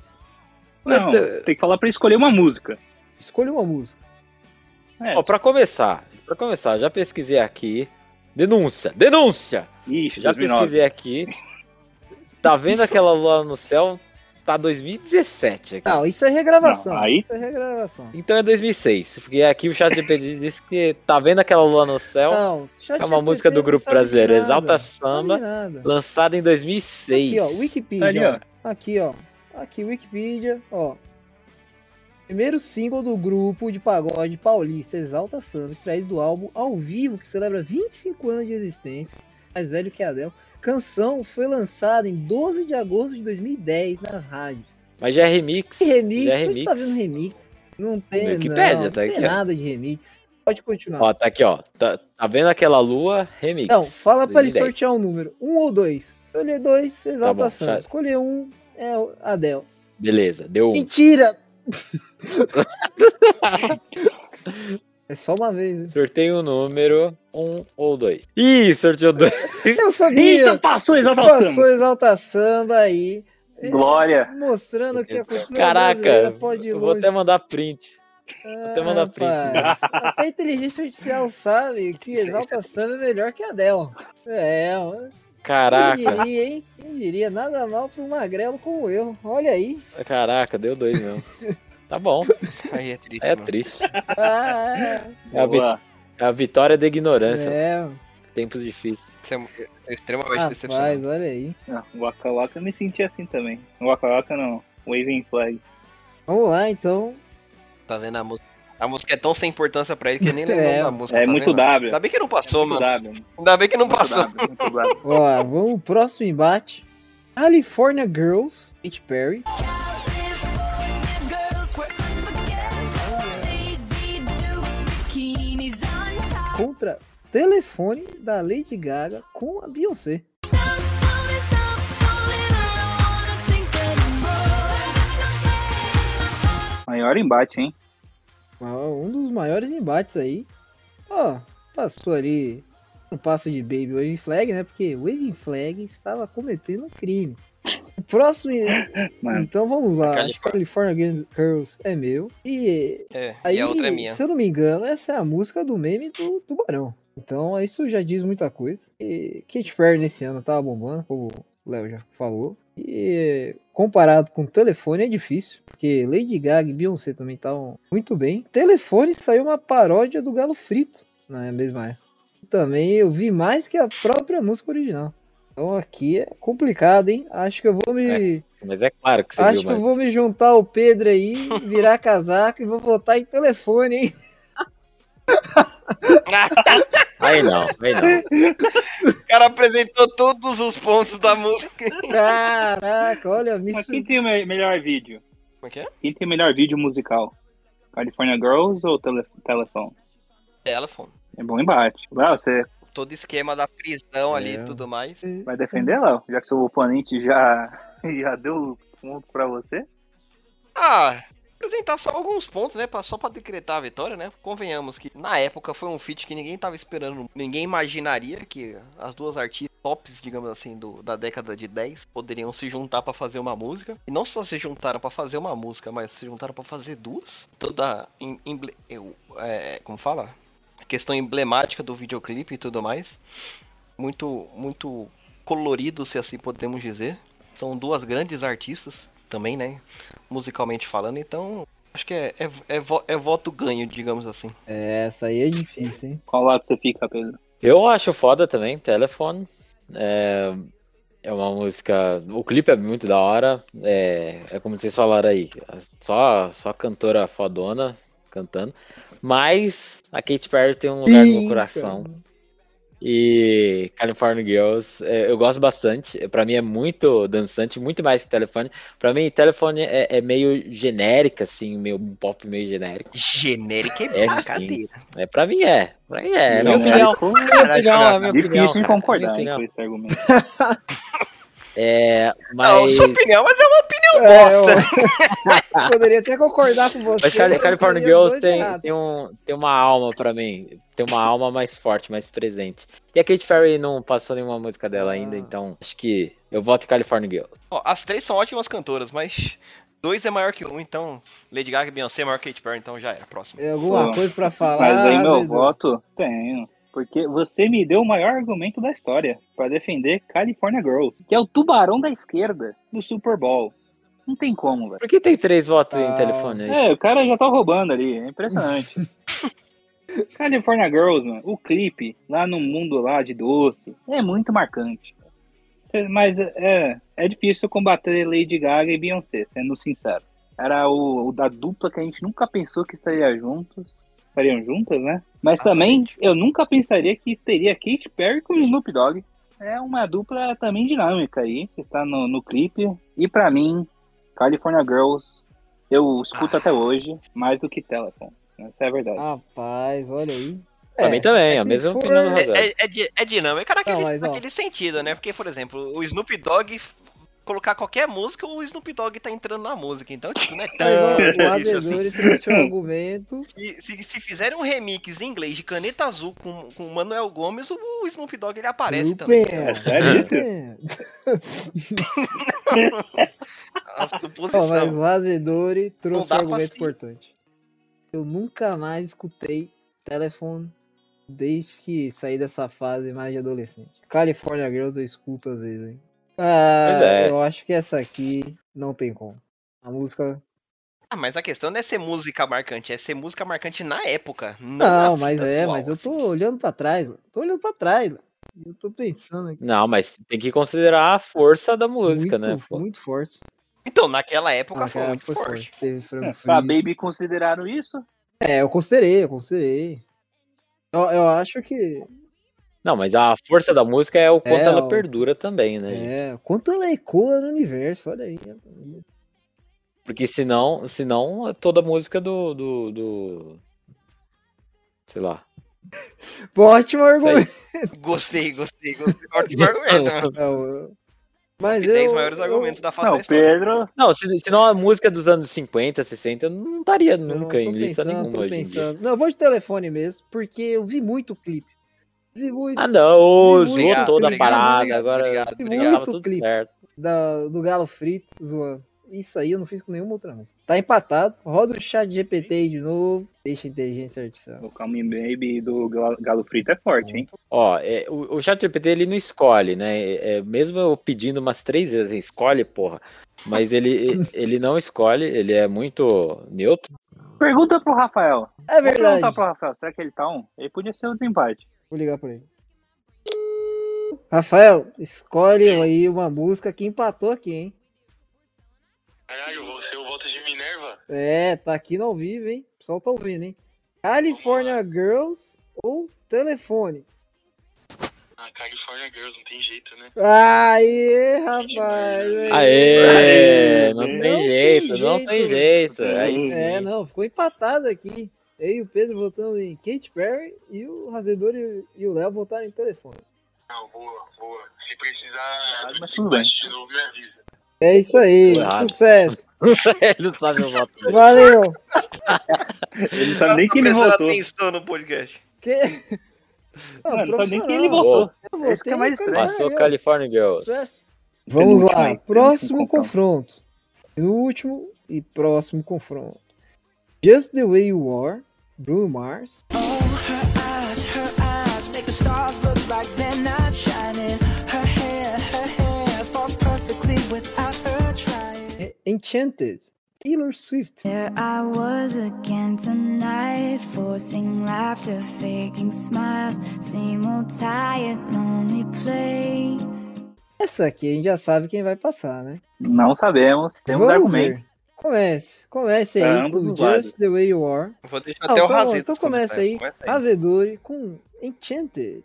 Não, tem que falar pra escolher uma música. Escolha uma música. É, Ó, pra começar, pra começar, já pesquisei aqui. Denúncia, denúncia! ixi, Já 2009. pesquisei aqui. Tá vendo aquela lua no céu? Tá 2017 aqui. Não, isso é regravação. Não, aí- Isso é regravação. Então é 2006, porque aqui o chat GPT disse que tá vendo aquela lua no céu. Não, É uma música do grupo brasileiro Exalta Samba, lançada em 2006. Aqui, ó, Wikipedia. Ali, ó. ó. Aqui, ó. Aqui, Wikipedia, ó. Primeiro single do grupo de pagode paulista Exalta Samba, extraído do álbum ao vivo, que celebra 25 anos de existência, mais velho que a Adele. Canção foi lançada em 12 de agosto de 2010 nas rádios. Mas já é remix. Que remix? Já é Você remix. tá vendo remix? Não tem, Wikipédia, não, tá não aqui, tem ó. nada de remix. Pode continuar. Ó, tá aqui, ó. Tá, tá vendo aquela lua? Remix. Não, fala pra ele 2010. sortear um número. Um ou dois. Escolher dois, Exalta bom, Samba. já- Escolher um, é o Adele. Beleza, deu um. Mentira! é só uma vez. né? Sorteio o número um ou dois. Ih, sorteou dois. Eu sabia! Eita, passou Exalta Passou Samba. Exalta Samba aí. Glória. Mostrando que a cultura Caraca, pode ir eu vou longe. até mandar print. Ah, até mandar print rapaz, Até a inteligência artificial sabe que Exalta Samba é melhor que a Adele. É, quem Caraca, diria, hein? Quem diria? Nada mal pra um magrelo como eu. Olha aí. caraca, deu dois mesmo. Tá bom, Aí é triste. é mano. triste. Ah, É a, vi- Boa. é a vitória da ignorância. é, Tempos difíceis. Isso é, é extremamente rapaz, decepcionante. olha aí. Ah, o Waka Waka eu me senti assim também. O Waka Waka não. Waving Flag. Vamos lá, então. Tá vendo a música? A música é tão sem importância pra ele que nem lembra É, da música. É tá muito vendo? W. Ainda bem que não passou, Muito mano. W. Ainda bem que não Muito passou. W, muito W. Ó, vamos pro próximo embate. California Girls, Katy Perry. Contra Telefone da Lady Gaga com a Beyoncé. Maior embate, hein? Um dos maiores embates aí. Ó, passou ali um passo de Baby Waving Flag, né? Porque Waving Flag estava cometendo um crime. O próximo. Mano. Então vamos lá. Cali- Acho que California Girls é meu. E É, aí, e a outra é minha. se eu não me engano, essa é a música do meme do Tubarão. Então isso já diz muita coisa. E Katy Perry nesse ano tava bombando, como o Léo já falou. E comparado com Telefone é difícil, porque Lady Gaga e Beyoncé também estavam muito bem. Telefone saiu uma paródia do Galo Frito na mesma época. Também eu vi mais que a própria música original. Então aqui é complicado, hein? Acho que eu vou me. Mas é claro que você acho viu, que eu mas... vou me juntar ao Pedro aí, virar casaco e vou votar em telefone, hein? Aí não, aí não. O cara apresentou todos os pontos da música. Caraca, olha, me Mas quem tem o me- melhor vídeo? Como é que é? Quem tem o melhor vídeo musical? California Girls ou tele Telefone? Telefone. É bom embate. Léo, você Todo esquema da prisão ali É. e tudo mais. vai defender, Léo? Já que seu oponente já, já deu os pontos pra você? Ah, apresentar só alguns pontos, né? Só pra decretar a vitória, né? Convenhamos que na época foi um feat que ninguém tava esperando. Ninguém imaginaria que as duas artistas tops, digamos assim, do, da década de 10 poderiam se juntar pra fazer uma música. E não só se juntaram pra fazer uma música, mas se juntaram pra fazer duas. Toda. em- emble- eu- é, como fala? Questão emblemática do videoclipe e tudo mais. Muito, muito colorido, se assim podemos dizer. São duas grandes artistas também, né? Musicalmente falando, então acho que é, é, é, é voto ganho, digamos assim. É, essa aí é difícil, hein? Qual lado você fica, Pedro? Eu acho foda também, Telefone. É, é uma música. O clipe é muito da hora. É, é como vocês falaram aí. Só, só cantora fodona cantando. Mas a Katy Perry tem um lugar no meu coração. E California Girls, é, eu gosto bastante. Pra mim é muito dançante, muito mais que telefone. Pra mim, telefone é, é meio genérica, assim, meio um pop meio genérico. Genérica É, é brincadeira. É, pra mim é. Pra mim é. É minha Genérico, opinião. Minha opinião, é minha opinião. Difícil cara, concordar minha hein, opinião. com esse argumento. É, Não, mas. sua opinião, mas é uma opinião É, bosta. eu poderia até concordar com você. Mas Cali- California Girls tem, tem, um, tem uma alma pra mim. Tem uma alma mais forte, mais presente. E a Katy Perry não passou nenhuma música dela ainda, Ah. então acho que eu voto em California Girls. Ó, as três são ótimas cantoras, mas dois é maior que um, então Lady Gaga e Beyoncé é maior que Katy Perry, então já era. Próximo. Tem alguma Pô, coisa pra falar? Mas aí meu voto tenho. Porque você me deu o maior argumento da história pra defender California Girls, que é o tubarão da esquerda no Super Bowl. Não tem como, velho. Por que tem três votos em Ah. telefone aí? É, o cara já tá roubando ali, é impressionante. California Girls, mano, o clipe lá no mundo lá de doce é muito marcante. É, Mas é, é difícil combater Lady Gaga e Beyoncé, sendo sincero. Era o, o da dupla que a gente nunca pensou que estaria juntos, estariam juntas, né? Mas também Exatamente. eu nunca pensaria que teria Katy Perry com o Snoop Dogg. É uma dupla também dinâmica aí, que está no, no clipe. E pra mim, California Girls, eu escuto até hoje mais do que Telephone. Essa é a verdade. Rapaz, olha aí. Pra É, mim também, a se mesma for- opinião do É, é, é, é dinâmica naquele, Não, mas, naquele sentido, né? Porque, por exemplo, o Snoop Dogg colocar qualquer música, o Snoop Dogg tá entrando na música. Então, tipo, não é Mas, tão o difícil assim. Trouxe um argumento. Se, se, se fizerem um remix em inglês de Caneta Azul com, com o Manuel Gomes, o, o Snoop Dogg ele aparece também. É sério isso? A mas suposição. o Azedori trouxe Não um argumento importante. Eu nunca mais escutei telefone desde que saí dessa fase mais de adolescente. California Girls eu escuto às vezes, hein? Ah, é. eu acho que essa aqui não tem como. A música. Ah, mas a questão não é ser música marcante, é ser música marcante na época. Não, Não, na mas é, atual, mas eu assim. tô olhando pra trás. mano. Tô olhando pra trás. mano. Eu tô pensando aqui. Não, mas tem que considerar a força da música, muito, né? pô? muito forte. Então, naquela época Ah, foi muito foi forte. Teve É, frito. a Baby consideraram isso? É, eu considerei, eu considerei. Eu, eu acho que. Não, mas a força da música é o quanto É, ela o- perdura também, né? É, quanto ela ecoa no universo, olha aí. Porque senão, senão toda música do, do, do- Sei lá. Ótimo argumento. Gostei, gostei, gostei. Ótimo argumento. Não, eu- Mas E 10 eu, maiores eu- argumentos da face Não, da. Pedro. Não, se- senão a música dos anos 50, 60 não estaria não, nunca tô em lista pensando, nenhuma hoje em dia. Não, eu vou de telefone mesmo, porque eu vi muito clipe. Muito Ah, não, Muito zoou obrigado, toda a parada, obrigado, agora obrigado, obrigado. tava tudo Muito clipe. certo. da, do Galo Frito zoando. Isso aí eu não fiz com nenhuma outra música. Tá empatado. Roda o chat GPT aí de novo. Deixa a inteligência artificial. O Call Me Baby do Galo Frito é forte, hein? Ó, é, o, o ChatGPT ele não escolhe, né? É, é, mesmo eu pedindo umas três vezes, escolhe, porra. Mas ele, ele não escolhe, ele é muito neutro. Pergunta pro Rafael. É Vou perguntar verdade. pro Rafael, será que ele tá um? Ele podia ser o desempate. Vou ligar pra ele. Rafael, escolhe aí uma música que empatou aqui, hein? Caralho, você o voto de Minerva? É, tá aqui no ao vivo, hein? O pessoal tá ouvindo, hein? California Girls ou Telefone? Ah, California Girls, não tem jeito, né? Aê, rapaz! Aê! Não Não tem tem jeito, não tem jeito. jeito. É, sim. não, ficou empatado aqui. Eu e o Pedro votamos em Katy Perry e o Razedor e e o Léo votaram em telefone. Não, boa, boa. Se precisar Mas tudo bem. de novo, me avisa. É isso aí, errado. sucesso. Ele não sabe o voto. dele. Valeu. Ele não sabe nem que ele votou. atenção no podcast. Que... Não, Mano, não sabe nem que ele votou. Esse que é mais estranho. Passou. California Girls. Sucesso. Vamos lá, aí, próximo confronto. No último e próximo confronto. Just the Way You Are, Bruno Mars. Oh, her eyes, her eyes make the stars look like they're not shining. Her hair, her hair falls perfectly without her trying. e Enchanted, Taylor Swift. There I was again tonight, forcing laughter, faking smiles, same old tired, lonely place. Essa aqui a gente já sabe quem vai passar, né? Não sabemos, temos Vamos argumentos. Comece, comece aí ambos com Just lados. the Way You Are. Vou deixar até o tá bom, Razito. então começa aí, Começa aí. Razedori com Enchanted,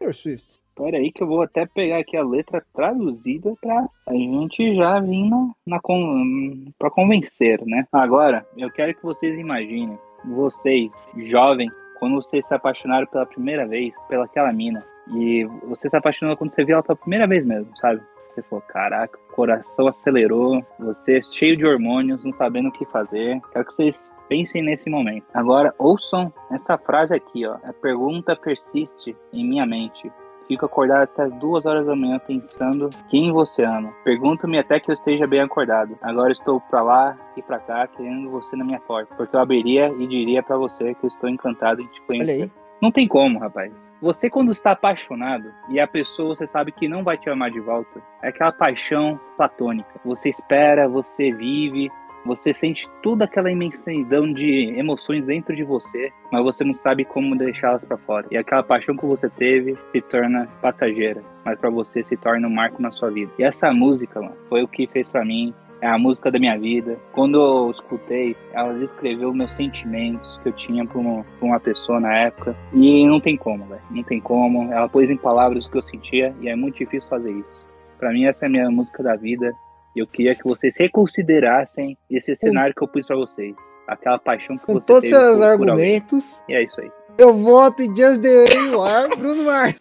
Taylor Swift. Pera aí que eu vou até pegar aqui a letra traduzida pra a gente já vir na, na con, pra convencer, né? Agora, eu quero que vocês imaginem, vocês, jovens, quando vocês se apaixonaram pela primeira vez pelaquela mina, e você se apaixonou quando você viu ela pela primeira vez mesmo, sabe? Você falou, caraca, o coração acelerou, você cheio de hormônios, não sabendo o que fazer. Quero que vocês pensem nesse momento. Agora, ouçam essa frase aqui, ó. A pergunta persiste em minha mente. Fico acordado até as duas horas da manhã pensando quem você ama. Pergunto-me até que eu esteja bem acordado. Agora estou pra lá e pra cá querendo você na minha porta, porque eu abriria e diria pra você que eu estou encantado em te conhecer. Não tem como, rapaz. Você quando está apaixonado e a pessoa você sabe que não vai te amar de volta, é aquela paixão platônica. Você espera, você vive, você sente toda aquela imensidão de emoções dentro de você, mas você não sabe como deixá-las pra fora. E aquela paixão que você teve se torna passageira, mas pra você se torna um marco na sua vida. E essa música, mano, foi o que fez pra mim é a música da minha vida. Quando eu escutei, ela descreveu meus sentimentos que eu tinha por uma, uma pessoa na época. E não tem como, velho. Não tem como. Ela pôs em palavras o que eu sentia e é muito difícil fazer isso. Pra mim, essa é a minha música da vida. Eu queria que vocês reconsiderassem esse cenário que eu pus pra vocês. Aquela paixão que Com você todos teve os por- por alguém. argumentos, E é isso aí. eu voto em Just the Way You Are, Bruno Mars.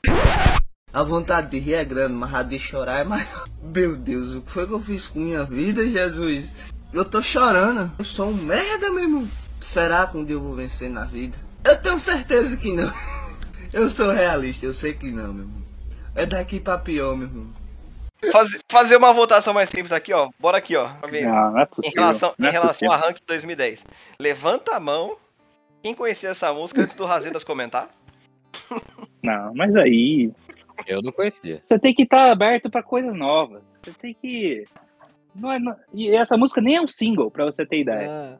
A vontade de rir é grande, mas a de chorar é maior. Meu Deus, o que foi que eu fiz com minha vida, Jesus? Eu tô chorando. Eu sou um merda, meu irmão. Será que um dia eu vou vencer na vida? Eu tenho certeza que não. Eu sou realista, eu sei que não, meu irmão. É daqui pra pior, meu irmão. Faz- fazer uma votação mais simples aqui, ó. Bora aqui, ó. Pra ver. Não, não é Em possível. relação, não em é relação a ranking 2010. Levanta a mão. Quem conhecia essa música antes do Razedas comentar? Não, mas aí Eu não conhecia. Você tem que estar aberto pra coisas novas. Você tem que. Não é, não- E essa música nem é um single, pra você ter ideia. Ah,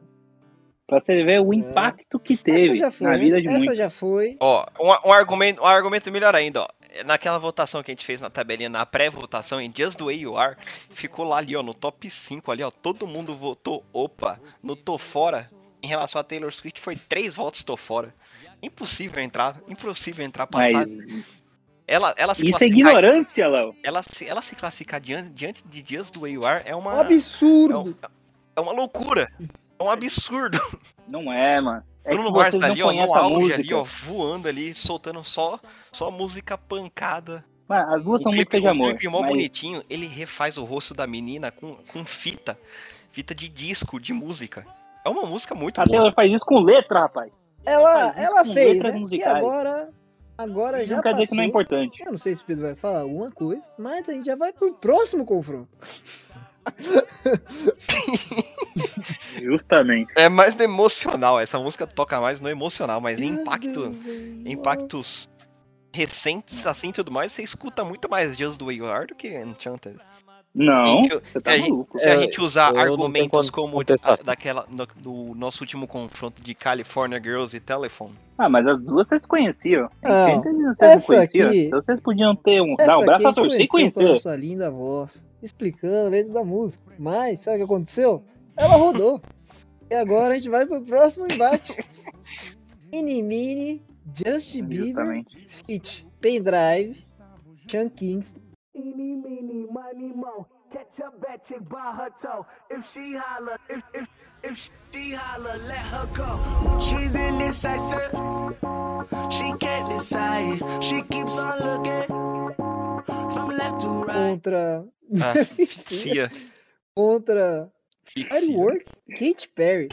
Pra você ver o impacto que essa teve já foi, na vida de Essa muitos. já foi. Ó, um, um argumento, um argumento melhor ainda, ó. Naquela votação que a gente fez na tabelinha, na pré-votação em Just the Way You Are, ficou lá ali, ó, no top 5 ali, ó. Todo mundo votou, opa, no Tô Fora. Em relação a Taylor Swift, foi três votos Tô Fora. Impossível entrar, impossível entrar, passar. Mas Ela, ela se isso é ignorância, Léo. Ela se, ela se classificar diante, diante de Just the Way You Are é Um uma, é, absurdo. um- é uma loucura. É um absurdo. Não é, mano. É Bruno Mars tá não ali, ó, no auge música. ali, ó, voando ali, soltando só, só música pancada. Mano, as duas O são clipe, músicas de o amor. clipe mó mas- bonitinho, ele refaz o rosto da menina com, com fita. Fita de disco, de música. É uma música muito A boa. Taylor faz isso com letra, rapaz. Ela, ela com fez, né? Musicais. agora, agora Isso já não quer dizer que não é importante. Eu não sei se o Pedro vai falar alguma coisa, mas a gente já vai pro próximo confronto. Justamente. É mais no emocional, essa música toca mais no emocional, mas em impacto, impactos recentes assim e tudo mais, você escuta muito mais Just the Way You Are do que Enchanted. Não, Gente, você tá se a gente- maluco. Se a gente usar eu argumentos como daquela no, do nosso último confronto de California Girls e Telephone. Ah, mas as duas vocês conheciam. Não? Vocês não essa conheciam. aqui- Então vocês podiam ter um, dar um aqui braço a torcer e conhecer. sua linda voz, explicando a letra da música. Mas, sabe o que aconteceu? Ela rodou. e agora a gente vai pro próximo embate. Inimini, Justin Bieber, Justamente. Fit, Pendrive, Sean Kingston. Eeny, meeny, miny, mo. Catch a bad chick by her toe. If she holler, if if if she holler, let her go. She's indecisive. She can't decide. She keeps on looking from left to right. Contra. Ah, Cia. contra. Cia. Firework, Katy Perry.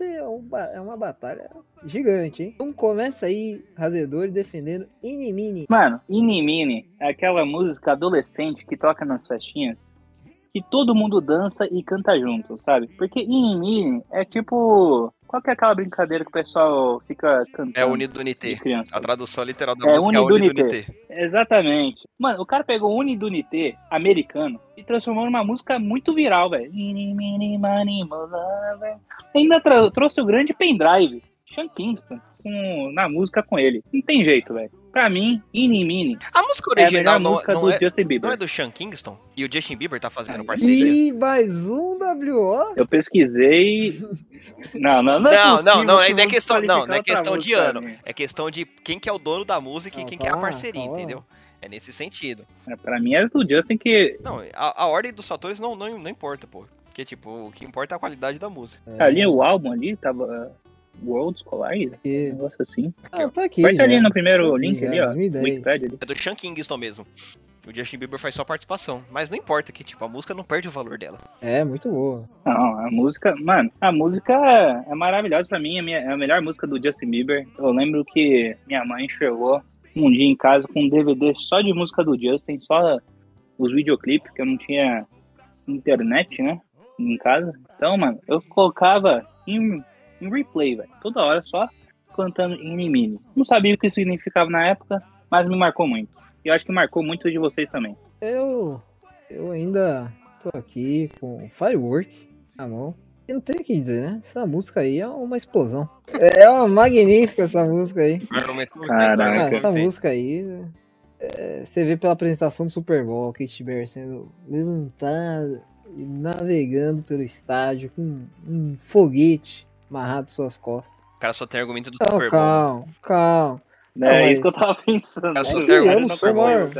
É, um ba- é uma batalha gigante, hein? Então começa aí, Razedor, defendendo Inimini. Mano, Inimini é aquela música adolescente que toca nas festinhas que todo mundo dança e canta junto, sabe? Porque Inimini é tipo. Qual que é aquela brincadeira que o pessoal fica cantando? É Unidunité. A tradução literal da É música é Unidunité. Unidunité. Exatamente. Mano, o cara pegou o Unidunité americano e transformou numa música muito viral, velho. Ainda trouxe o grande pendrive, Sean Kingston, com- na música com ele. Não tem jeito, velho. Pra mim, Inimini A música é a original melhor não, música não do é, Justin não Bieber. é do Sean Kingston? E o Justin Bieber tá fazendo parceria? E mais um WO. Eu pesquisei. Não, não, não. é Não, não, não, é, não é questão, não, não é questão de ano. né? É questão de quem que é o dono da música e Não, quem que é a parceria, tá. entendeu? É nesse sentido. É, Pra mim era do Justin que. Não, a, a ordem dos fatores não, não, não importa, pô. Porque, tipo, o que importa é a qualidade da música. Ali o álbum ali tava. World Scholar, um Que- negócio assim. Ah, tá aqui. Vai estar ali no primeiro Tá aqui link já, ali, ó. 2010. Wikipedia ali. É do Sean Kingston mesmo. O Justin Bieber faz só participação. Mas não importa que, tipo, a música não perde o valor dela. É, muito boa. Não, a música, mano, a música é maravilhosa pra mim, é a, minha- é a melhor música do Justin Bieber. Eu lembro que minha mãe chegou um dia em casa com um DVD só de música do Justin, só os videoclipes, que eu não tinha internet, né, em casa. Então, mano, eu colocava em, em replay, velho, toda hora só cantando Inimini. Não sabia o que isso significava na época, mas me marcou muito. E eu acho que marcou muito de vocês também. Eu, eu ainda tô aqui com Firework na mão. E não tenho o que dizer, né? Essa música aí é uma explosão. É uma magnífica essa música aí. Caraca. Ah, essa música aí, é, você vê pela apresentação do Super Bowl, Katy Perry sendo levantada e navegando pelo estádio com um foguete amarrado suas costas. O cara só tem argumento do Não, Super Bowl. calma, calma. É Não, mas- isso que eu tava pensando. Cara, só né? tem argumento não do sou Super Bowl.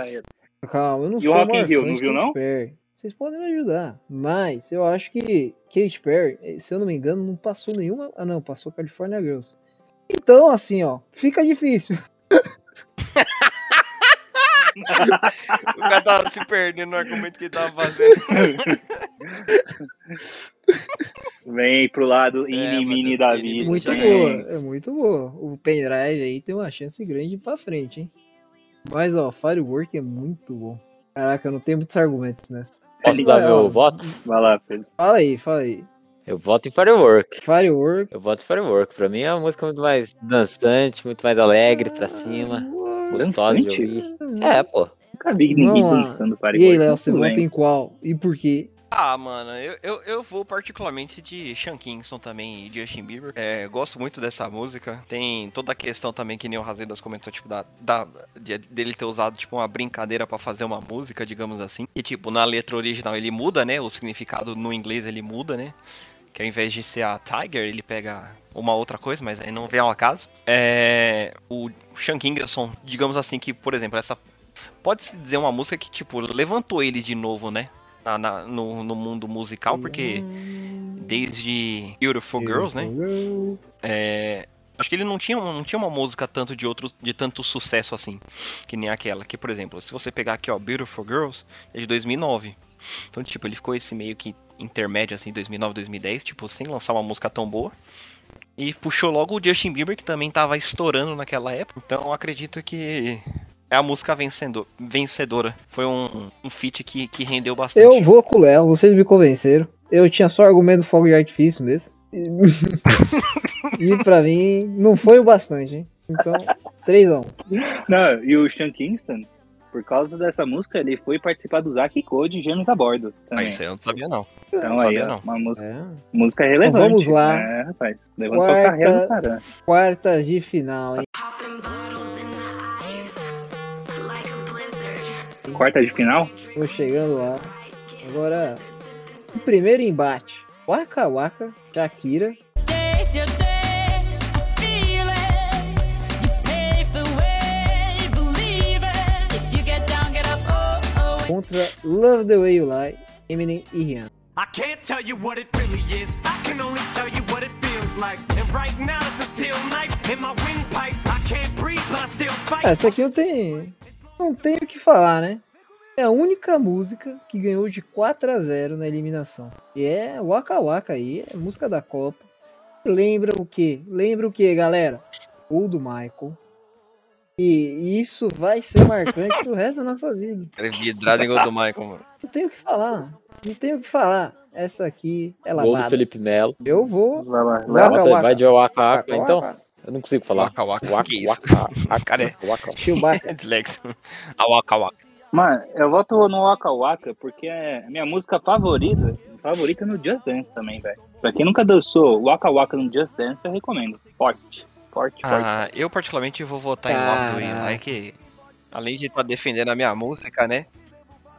Calma, eu não E sou o Rock in Rio, não viu, não? Perry. Vocês podem me ajudar, mas eu acho que Katy Perry, se eu não me engano, não passou nenhuma. Ah, não, passou California Girls. Então, assim, ó, fica difícil. O cara tava se perdendo no argumento que ele tava fazendo. Vem pro lado É, inimini mas da ele- vida. Muito Vem. boa, é muito boa. O pendrive aí tem uma chance grande de ir pra frente, hein? Mas, ó, Firework é muito bom. Caraca, eu não tenho muitos argumentos nessa. Posso dar ó, meu voto? Vai lá, Pedro. Fala aí, fala aí. Eu voto em Firework. Firework. Eu voto em Firework. Pra mim é uma música muito mais dançante, muito mais alegre pra cima. Gostosa de ouvir. É, pô. Nunca vi ninguém dançando para E aí, Léo, você vota em qual? E por quê? Ah, mano, eu, eu, eu vou particularmente de Sean Kingston também e Justin Bieber. É, gosto muito dessa música. Tem toda a questão também que nem o Razedas comentou, tipo, da, da, de- dele ter usado, tipo, uma brincadeira pra fazer uma música, digamos assim. E, tipo, na letra original ele muda, né? O significado no inglês ele muda, né? Que ao invés de ser a Tiger, ele pega uma outra coisa, mas aí não vem ao acaso. É, o Sean Kingston, digamos assim, que, por exemplo, essa pode-se dizer uma música que, tipo, levantou ele de novo, né? Na, na- no, no mundo musical, porque desde Beautiful Girls, né? É, acho que ele não tinha, não tinha uma música tanto de outro, de tanto sucesso assim, que nem aquela. Que, por exemplo, se você pegar aqui, ó, Beautiful Girls, é de 2009. Então, tipo, ele ficou esse meio que intermédio, assim, 2009, 2010, tipo, sem lançar uma música tão boa. E puxou logo o Justin Bieber, que também tava estourando naquela época. Então, eu acredito que é a música vencendo, vencedora. Foi um, um feat que, que rendeu bastante. Eu vou com o Léo, vocês me convenceram. Eu tinha só argumento do fogo de artifício mesmo. E pra mim, não foi o bastante, hein? Então, 3x1. Não, e o Sean Kingston, por causa dessa música, ele foi participar do Zack Code Gêmeos a Bordo Ah, também. isso aí eu não sabia, não. Então não aí, sabia, ó, não. uma música, É. música relevante. vamos lá. É, rapaz. Levantou a carreira do Quarta, caramba. quartas de final, hein? Quarta de final? Tô chegando lá. Agora, o primeiro embate. Waka Waka, Shakira contra Love the Way You Lie, Eminem e Rihanna. I can't tell you what it really is. I can only tell you what it feels like. And right now it's a steel knife in my windpipe. I can't breathe, but I still fight. Ah, essa aqui não tem, não tem o que falar, né? É a única música que ganhou de 4 a 0 na eliminação. E é Waka Waka aí, é música da Copa. Lembra o que? Lembra o que, galera? O do Michael. E isso vai ser marcante pro resto da nossa vida. É vidrado em gol do Michael, mano. Não tenho o que falar. Não tenho o que falar. Essa aqui é Gol do lavada. Felipe Melo. Eu vou. Vai vai lá. Bota- Waka, vai de Waka Waka, Waka, então. Waka. Eu não consigo falar. Waka Waka, Waka? Waka, Waka, Cara, é- Waka. Chewbacca. Dislexo. A Waka Waka. Mano, eu voto no Waka Waka porque é a minha música favorita. Favorita no Just Dance também, velho. Pra quem nunca dançou Waka Waka no Just Dance, eu recomendo. Forte. Forte, forte. Ah, eu particularmente vou votar em Love do Caraca. Eli, que além de estar defendendo a minha música, né?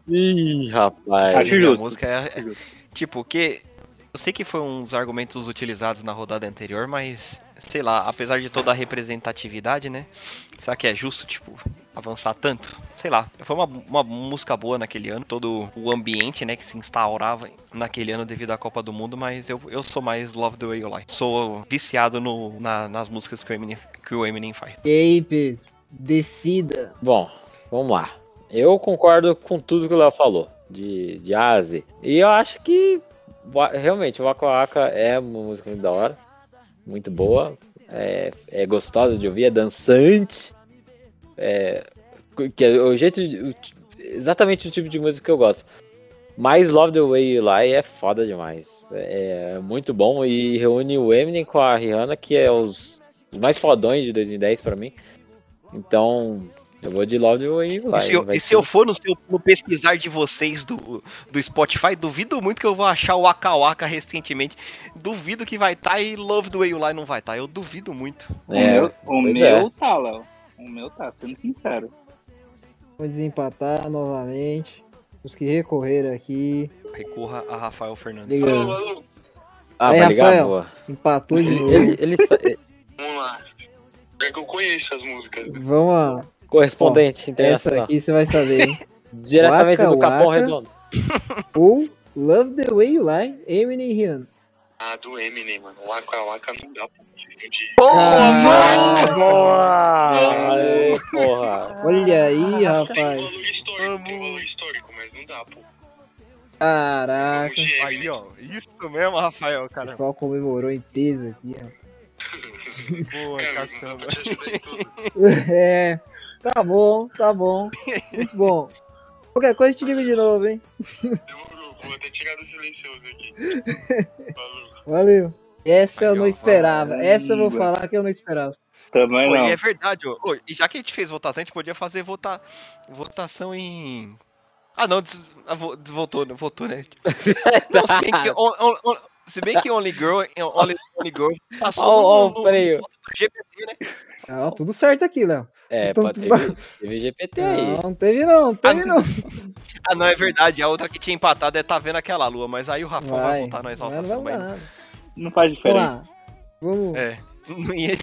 Ih, rapaz. Acho minha justo. música é, é- tipo que eu sei que foi uns argumentos utilizados na rodada anterior, mas sei lá, apesar de toda a representatividade, né? Será que é justo, tipo, avançar tanto? Sei lá, foi uma, uma música boa naquele ano, todo o ambiente, né, que se instaurava naquele ano devido à Copa do Mundo, mas eu, eu sou mais Love the Way You Lie. Sou viciado no, na- nas músicas que o, Eminem, que o Eminem faz. E aí, Pedro? Decida. Bom, vamos lá. Eu concordo com tudo que o Léo falou, de, de A a Z. E eu acho que realmente o Waka Waka é uma música muito da hora, muito boa, é, é gostosa de ouvir, é dançante, é, que é o jeito, de- o exatamente o tipo de música que eu gosto. Mas Love the Way You Lie é foda demais, é muito bom e reúne o Eminem com a Rihanna, que é os, os mais fodões de 2010 pra mim. Então, eu vou de Love the Way You E Lie. se, eu, e se eu for no, seu- no pesquisar de vocês do, do Spotify, duvido muito que eu vou achar o Waka Waka recentemente. Duvido que vai estar e Love the Way You Lie não vai estar. Eu duvido muito. O É, meu, o meu é. tá, Léo. O meu tá, sendo sincero. Vou desempatar novamente. Os que recorreram aqui. Recorra a Rafael Fernandes. Liga aí. Ah, Aí, vai ligar? Rafael. Boa. Empatou de novo. Ele, ele Vamos lá. É que eu conheço as músicas. Vamos lá. correspondente Essa internacional. aqui você vai saber, hein? Diretamente Waka do Capão Waka. Redondo. Ou Love the Way You Lie, Eminem e Rihanna. Ah, do Eminem, mano. Waka Waka não dá pra confundir. Caraca, Boa! Aê, porra. Olha aí, Tem rapaz. valor histórico, tem valor histórico, mas não dá, pô. Caraca. Aí, ó. Isso mesmo, Rafael, cara. pessoal comemorou em peso aqui, ó. Boa, caçamba. tudo. É, tá bom, tá bom. Muito bom. Qualquer coisa te ligo de novo, hein? Demorou, vou até tirar do silencioso aqui. Falou. Valeu. Essa eu não esperava. Essa eu vou falar que eu não esperava. Também Pô, não. e é verdade, ó. Ô, e já que a gente fez votação, a gente podia fazer vota... votação em. Ah, não, des... ah, vo- des- votou, né? Votou, né? Não, se bem que, on- on- on- se bem que Only Girl, Only, Only Girl passou Ó, ó, no, no, freio. no GPT, né? Não, tudo certo aqui, Léo. É, Então, teve, teve GPT aí. Não, não teve não, não teve não. Ah, não, é verdade. A outra que tinha empatado é tá vendo aquela lua, mas aí o Rafa vai, Vai, votar nós mas não mas. mudar nada. Não faz Vamos diferença. lá. Vamos, É. Não ia.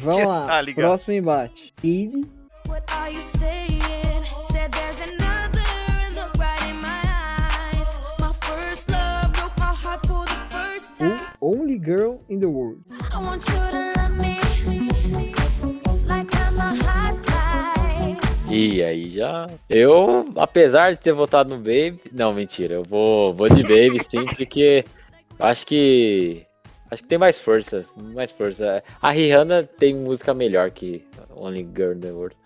vamos Tá lá. ligado. Próximo embate. Eve What are you saying? Said there's another and look right in my eyes. My first love broke my heart for the first time. ou Only Girl in the World. I want you to love me like I'm a hot light. E aí já. Eu, apesar de ter votado no Baby. Não, mentira. Eu vou, vou de Baby sim, porque acho que. Acho que tem mais força. Mais força. A Rihanna tem música melhor que Only Girl in the World.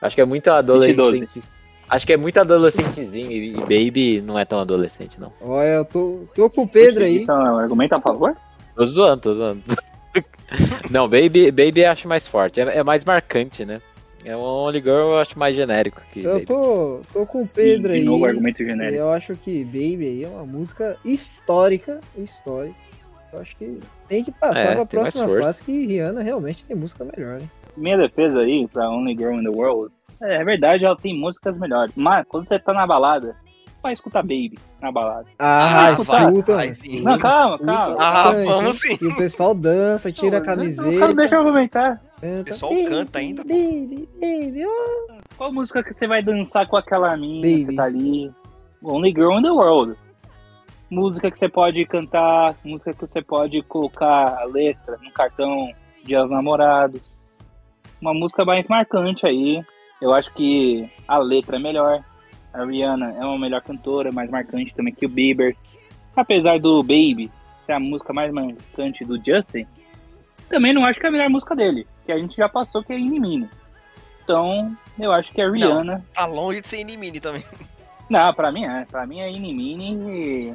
Acho que é muito adolescente. Acho que é muito adolescentezinho e e Baby não é tão adolescente, não. Olha, eu tô, tô com o Pedro aí. Isso é um argumento a favor? Tô zoando, tô zoando. Não, Baby, Baby eu acho mais forte, é, é mais marcante, né? É o Only Girl eu acho mais genérico que Eu Baby. tô, tô com o Pedro de aí. novo, argumento e genérico. eu acho que Baby aí é uma música histórica. Histórica. Eu acho que tem que passar É, pra próxima fase que Rihanna realmente tem música melhor, né? Minha defesa aí pra Only Girl in the World. É, é verdade, ela tem músicas melhores. Mas quando você tá na balada, vai escutar Baby na balada. Ah, vai, escuta. vai sim. Não, calma, escuta calma. Ah, vamos sim. E o pessoal dança, tira a Não, camiseta. Cara, deixa eu comentar. canta, O pessoal "Baby, canta ainda, pô." Baby, baby, oh. Qual música que você vai dançar com aquela mina Baby. que tá ali? Only Girl in the World. Música que você pode cantar, música que você pode colocar a letra no cartão de aos namorados. Uma música mais marcante aí. Eu acho que a letra é melhor. A Rihanna é uma melhor cantora, mais marcante também que o Bieber. Apesar do Baby ser a música mais marcante do Justin, também não acho que é a melhor música dele, que a gente já passou que é Inimini. Então, eu acho que a Rihanna Tá longe de ser Inimini também. não, pra mim é. Pra mim é Inimini e.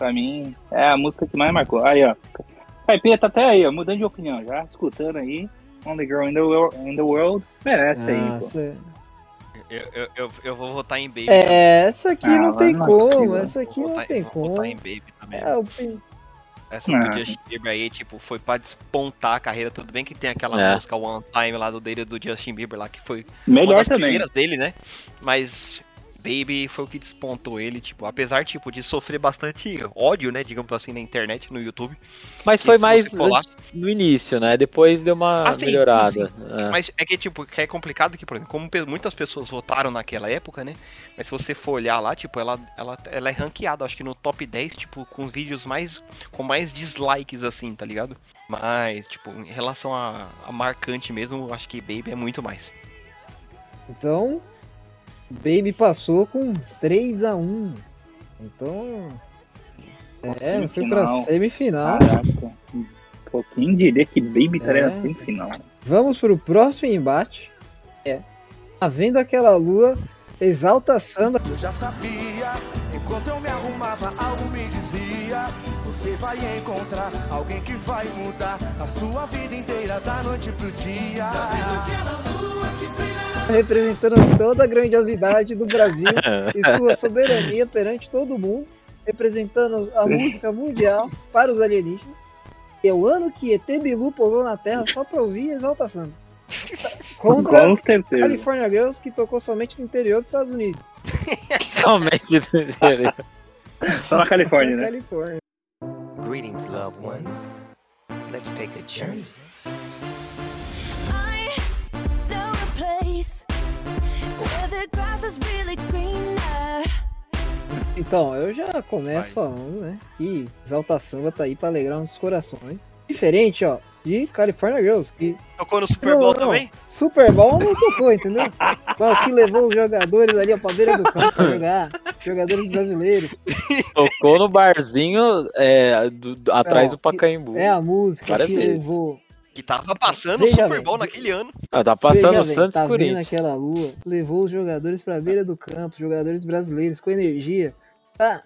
Pra mim é a música que mais marcou. Aí, ó. Caipira tá até aí, ó, mudando de opinião já, escutando aí. Only Girl in the, World, in the World merece aí, pô. Nossa, Eu, eu, eu, eu vou votar em Baby. É, essa aqui Ah, não tem não é como, possível. essa aqui Vou não votar- tem vou como. votar em Baby também. É, o Pin- Essa Ah. do Justin Bieber aí, tipo, foi pra despontar a carreira. Tudo bem que tem aquela É. música One Time lá do dele do Justin Bieber lá, que foi Melhor uma das também. primeiras dele, né? Mas Baby foi o que despontou ele, tipo, apesar, tipo, de sofrer bastante ódio, né, digamos assim, na internet, no YouTube. Mas foi mais antes- no início, né? Depois deu uma Ah, sim, melhorada. sim, É. Mas é que, tipo, que é complicado que, por exemplo, como muitas pessoas votaram naquela época, né? Mas se você for olhar lá, tipo, ela, ela, ela é ranqueada, acho que no top 10, tipo, com vídeos mais. com mais dislikes, assim, tá ligado? Mas, tipo, em relação a, a marcante mesmo, eu acho que Baby é muito mais. Então, Baby passou com 3 a 1 Então. É, foi pra Semifinal. Caraca. Pô, quem diria que Baby estaria É. na semifinal? Vamos pro próximo embate. É. Tá vendo aquela lua? Exalta samba. Eu já sabia, enquanto eu me arrumava, algo me dizia: Você vai encontrar alguém que vai mudar a sua vida inteira, da noite pro dia. Representando toda a grandiosidade do Brasil e sua soberania perante todo mundo, representando a música mundial para os alienígenas. E é o ano que ET Bilu pousou na Terra só para ouvir Exalta Samba. Contra Com certeza. California Girls, que tocou somente no interior dos Estados Unidos. Somente do interior. Só na Califórnia, né? Califórnia. Greetings, loved ones. Let's take a journey. Então, eu já começo falando, né, que Exalta Samba tá aí para alegrar nossos corações. Diferente, ó, de California Girls, que Tocou no Super Bowl Não, não. também? Super Bowl não tocou, entendeu? Mas o que levou os jogadores ali ó, pra beira do campo pra jogar, jogadores brasileiros, Tocou no barzinho é, do- do- atrás Não, do Pacaembu. é a música Várias que vezes. levou. Que tava passando o Super bem. Bowl naquele ano. Ah, tá passando Veja o bem, Santos tá e vendo Corinthians. aquela lua, levou os jogadores pra beira do campo, jogadores brasileiros com energia, pra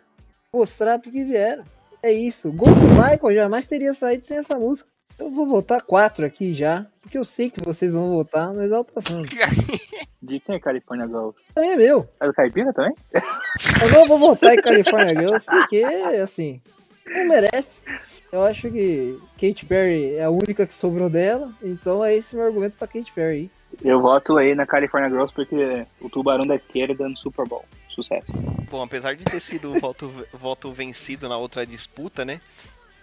mostrar pro que vieram. É isso. Gol do Michael jamais teria saído sem essa música. Eu vou votar quatro aqui já, porque eu sei que vocês vão votar no Exalta Samba. De quem é California Girls? Também é meu. É do Caipira também? Eu não vou votar em California Girls porque, assim, não merece. Eu acho que Katy Perry é a única que sobrou dela, então é esse meu argumento pra Katy Perry. Eu voto aí na California Girls porque o tubarão da esquerda no Super Bowl. Sucesso. Bom, apesar de ter sido o voto, voto vencido na outra disputa, né?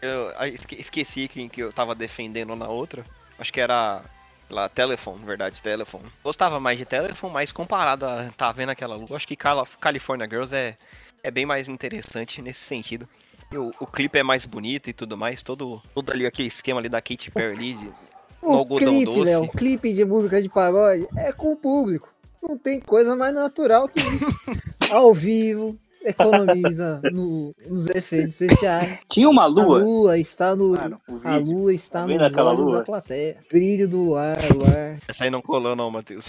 Eu ah, esque- esqueci quem que eu tava defendendo na outra. Acho que era lá, Telephone, na verdade, Telephone. Gostava mais de Telephone, mas comparado a tá vendo aquela lua, acho que California Girls é, é bem mais interessante nesse sentido. E o, o clipe é mais bonito e tudo mais, todo, todo ali aquele esquema ali da Katy Perry ali, de- no O algodão clipe, doce. Léo, o clipe de música de pagode é com o público. Não tem coisa mais natural que isso. Ao vivo, economiza no- nos efeitos especiais. Tinha uma A lua. lua está no. A lua está Tá aquela olhos lua? da plateia. Brilho do luar, luar. Essa aí não colou não, Matheus.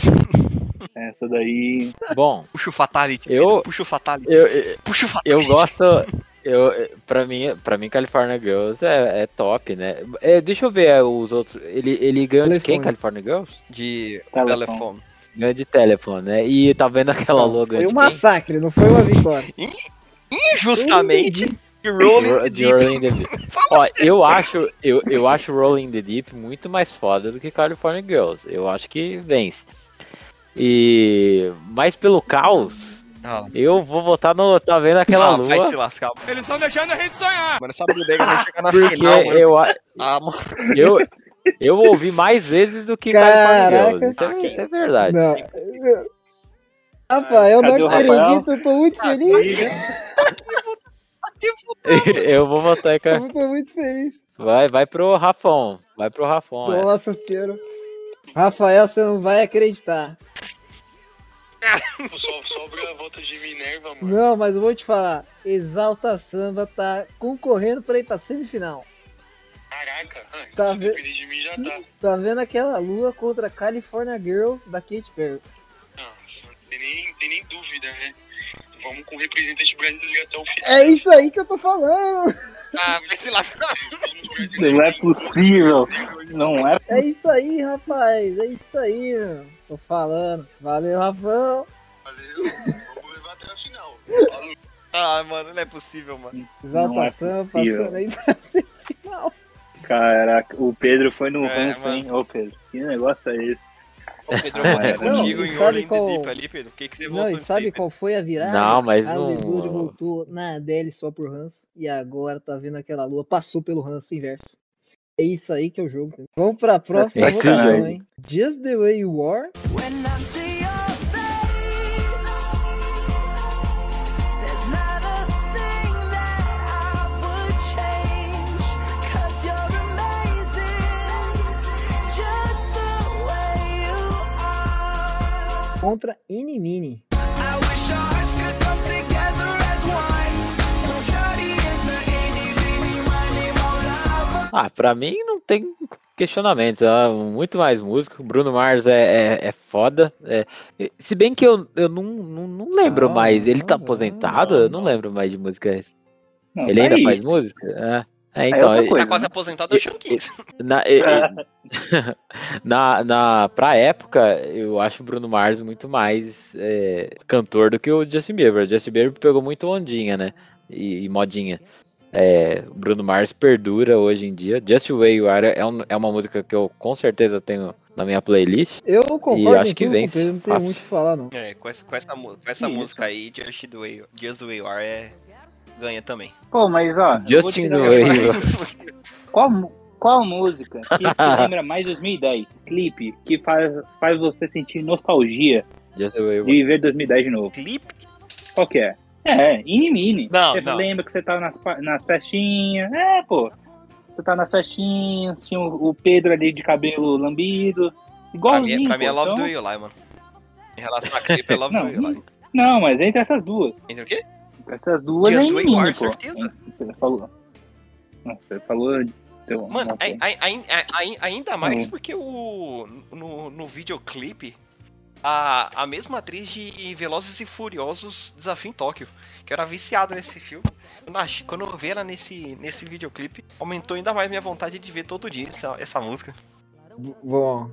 Essa daí. Bom, Puxa o Fatality. Eu- Puxa o Fatality. eu, eu, Puxa o Fatality. eu gosto. Eu, pra mim, pra mim, California Girls é, é top, né? É, deixa eu ver é, os outros. Ele, ele ganhou de quem. California Girls? De Telefone. Ganhou de telefone, né? E tá vendo aquela Não, logo foi um massacre, não foi uma vitória. Injustamente, de? Rolling Ro- the de Deep. Rolling the Deep. Ó, eu acho, eu, eu acho Rolling the Deep muito mais foda do que California Girls. Eu acho que vence. E mas pelo caos, Ah, eu vou votar no tá vendo aquela ah, vai se lua, lascar. Eles estão deixando a gente sonhar. Mano, essa bodega vai chegar na porque final, mano. eu Ah, mano. eu eu ouvi mais vezes do que Caraca. Girls. Isso é, isso é verdade. Não. Rafael, eu Cadê não acredito, eu tô muito feliz. eu vou votar com Eu tô muito feliz. vai vai pro Rafão, vai pro Rafão. essa. Nossa senhora. Rafael, você não vai acreditar. Só sobra a volta de Minerva, mano. Não, mas eu vou te falar. Exalta Samba tá concorrendo pra ir pra semifinal. Caraca, ah, Tá se ve- de mim já tá. Tá vendo aquela lua contra California Girls da Katy Perry. Não, não tem nem, tem nem dúvida, né? Vamos com o representante brasileiro até o final. É isso aí que eu tô falando. Ah, vai se lascar. Não é possível. Não é É isso aí, rapaz. É isso aí, meu. Tô falando. Valeu, Rafão. Valeu, vamos levar até a final. Ah, mano, não é possível, mano. Exalta Não é possível. passando aí pra semifinal. Caraca, o Pedro foi no É, ranço, hein? Ô, Pedro, que negócio é esse? Ô, Pedro, Ah, eu votei é. contigo Não, e em sabe Rolling qual- ali, Pedro. Por que, que você Não, votou e sabe aí, qual foi a virada? Não, mas a não- Leduri voltou na ADL só por ranço. E agora tá vendo aquela lua, passou pelo ranço inverso. É isso aí que é o jogo. entendeu? Vamos pra próxima Esse votação, jogo. hein? Just the way you are. When I see whiny mola. Ah, pra mim não tem questionamentos. É muito mais músico. Bruno Mars é, é, é foda. é. Se bem que eu, eu não, não, não lembro Não, mais. Ele tá não, aposentado? não, eu não lembro mais de música. Não, Ele tá ainda aí. faz música? É, é É então. e- coisa. Tá quase né? aposentado, eu chamo 15. na, e- e- na, na, pra época, eu acho o Bruno Mars muito mais é, cantor do que o Justin Bieber. O Justin Bieber pegou muito ondinha, né? E, e modinha. É, o Bruno Mars perdura hoje em dia. Just the Way You Are é, um- é uma música que eu com certeza tenho na minha playlist. Eu concordo acho em que vence Pedro, não tem muito o que falar, não. É, com essa, com essa, com essa Isso. música aí, Just the Way, Just the Way You Are é... ganha também. Pô, mas ó. Justin Are. Qual, qual música que te lembra mais 2010? Clipe que faz, faz você sentir nostalgia Just de viver 2010 de novo? Clipe? Qual que é? É, Inimini. Não, Você não. lembra que você tava nas, pa- nas festinhas? É, pô. Você tá nas festinhas, tinha o o Pedro ali de cabelo lambido. Pra Igualzinho. mim, pra mim é Love então- Do You Lie, mano. Em relação a clipe, é Love Não, Do You Lie. Não, mas entre essas duas. Entre o quê? Essas duas Just é pô. certeza. Você falou. Você falou. Então, Mano, ai- ai- ai- ainda mais Hum. porque o no, no videoclipe a, a mesma atriz de Velozes e Furiosos Desafio em Tóquio, que eu era viciado nesse filme. Quando eu, quando eu vi ela nesse, nesse videoclipe, aumentou ainda mais minha vontade de ver todo dia essa, essa música. Bom,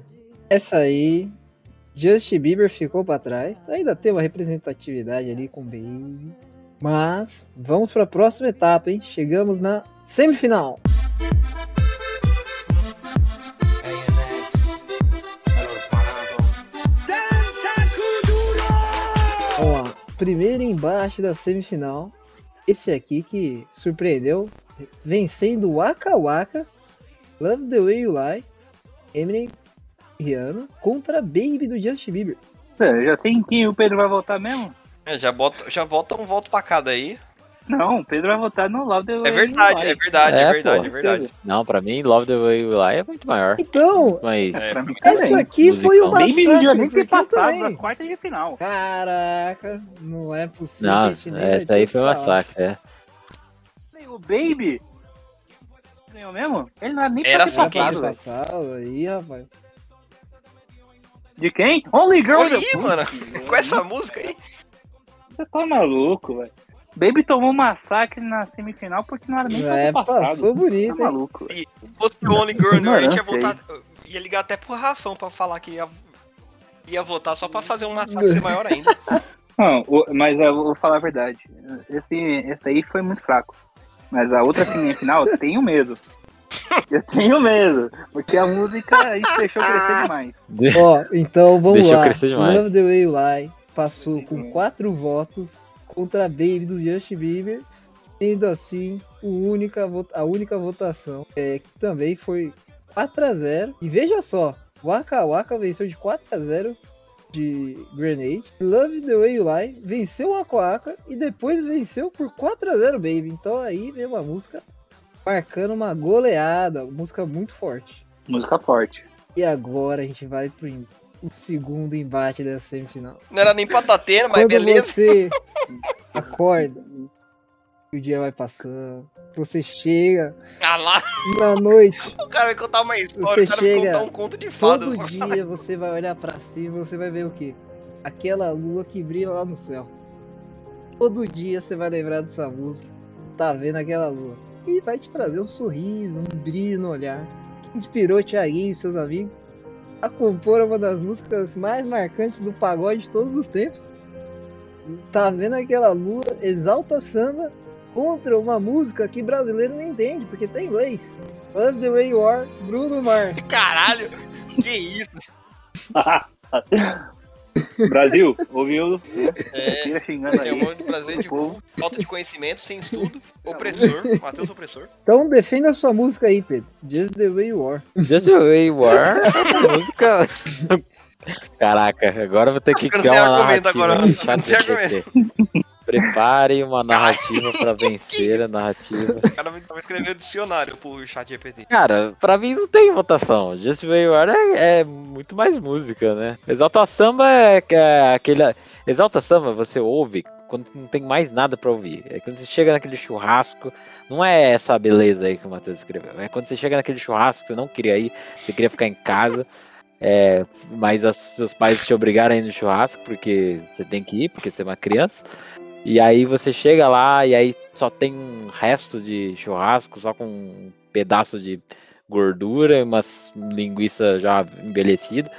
essa aí, Justin Bieber ficou pra trás. Ainda tem uma representatividade ali com Baby. Mas vamos pra próxima etapa, hein? Chegamos na semifinal. Primeiro embate da semifinal. Esse aqui que surpreendeu, vencendo Waka Waka, Love the Way You Lie, Eminem Rihanna contra Baby do Justin Bieber. Eu já sei em quem o Pedro vai votar mesmo? É, já bota, já bota um voto pra cada aí. Não, o Pedro vai votar no Love the É Way verdade, You é verdade, é, É, verdade, pô. é verdade. Não, pra mim, Love the Way Lie é muito maior. Então, Mas É, Pra mim essa aqui foi. Baby não devia nem ter passado das quartas de final. Caraca, não é possível. não, nem essa ter aí o foi um falar. massacre. É. O Baby ganhou mesmo? Ele não era nem Era pra ter passado, passado, aí, rapaz. De quem? Only Girl Olha the aí, mano, com essa música aí. Você tá maluco, velho. Baby tomou um massacre na semifinal porque não era nem É, passado. passou bonito, Tá maluco. Se fosse o Only Girl, né, a gente ia votar. Ia ligar até pro Rafão pra falar que ia, ia votar só pra fazer um massacre maior ainda. Não, mas eu vou falar a verdade. Esse, esse aí foi muito fraco. Mas a outra semifinal, eu tenho medo. Eu tenho medo. Porque a música a gente deixou crescer demais. Ó, então vamos Deixou lá. crescer demais. Love the Way You Lie passou com quatro votos contra Baby do Justin Bieber, sendo assim única, a única votação é, que também foi 4 a 0 E veja só, Waka Waka venceu de 4 a 0 de Grenade. Love the Way You Lie venceu Waka Waka e depois venceu por 4 a 0 Baby. Então aí veio uma música marcando uma goleada, música muito forte. Música forte. E agora a gente vai pro o segundo embate dessa semifinal. Não era nem patateira, mas Quando beleza. você acorda, e o dia vai passando, você chega Ah lá, na noite, o cara vai contar uma história, você o cara vai chega contar um conto de fadas. todo dia você vai olhar pra cima e você vai ver o quê? Aquela lua que brilha lá no céu. Todo dia você vai lembrar dessa música, tá vendo aquela lua. E vai te trazer um sorriso, um brilho no olhar. Que inspirou Thiaguinho e seus amigos a compor uma das músicas mais marcantes do pagode de todos os tempos. Tá vendo aquela lua, exalta samba contra uma música que brasileiro não entende, porque tá em inglês. Love the Way You Are, Bruno Mars. Caralho, que isso? Brasil, ouviu? É, xingando Tinha um monte de brasileiro de falta de conhecimento, sem estudo, opressor, Matheus opressor. Então defenda a sua música aí, Pedro. Just the Way You Are. Just the Way You Are é música. Caraca, agora eu vou ter que criar sem uma argumento narrativa. agora, chat sem GPT. Prepare uma narrativa pra vencer a narrativa. O cara vai escrever o dicionário pro chat GPT. Cara, pra mim não tem votação. Just Way You Are é, é muito mais música, né? Exalta Samba é, é aquele. Exalta Samba você ouve quando não tem mais nada pra ouvir. É quando você chega naquele churrasco. Não é essa beleza aí que o Matheus escreveu. É quando você chega naquele churrasco que você não queria ir, você queria ficar em casa. É, mas os seus pais te obrigaram a ir no churrasco porque você tem que ir, porque você é uma criança. E aí você chega lá e aí só tem um resto de churrasco, só com um pedaço de gordura, umas linguiça já envelhecida.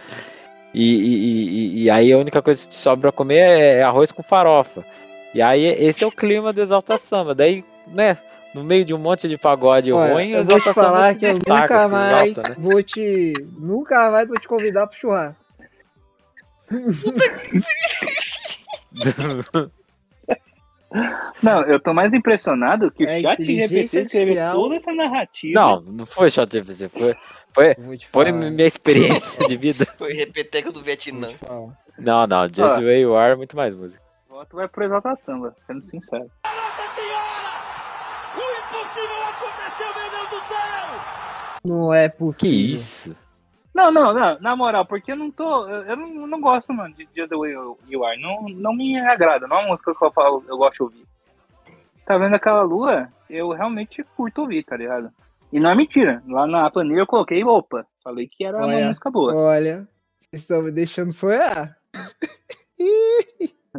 E, e- e- e aí a única coisa que te sobra pra comer é arroz com farofa. E aí esse é o clima do Exalta Samba. Daí, né, no meio de um monte de pagode Olha, ruim, eu vou te falar que eu nunca mais exalta, né? vou te. Nunca mais vou te convidar pro churrasco. Não, eu tô mais impressionado que o É chat GPT escreveu toda essa narrativa. Não, não foi shot GPT, foi, foi, foi minha experiência de vida. Foi repeteco do Vietnã. Não, não, Just Ah. Way You Are é muito mais música. O voto vai pro Exalta Samba, sendo sincero. O impossível aconteceu, meu Deus do céu! Não é Que possível. isso? Não, não, não, na moral, porque eu não tô. Eu, não, não gosto, mano, de Just the Way You Are. Não, não me agrada, não é uma música que eu, falo, eu gosto de ouvir. Tá vendo aquela lua? Eu realmente curto ouvir, tá ligado? E não é mentira. Lá na planilha eu coloquei, opa, falei que era uma Olha, música boa. Olha, vocês estão me deixando sonhar.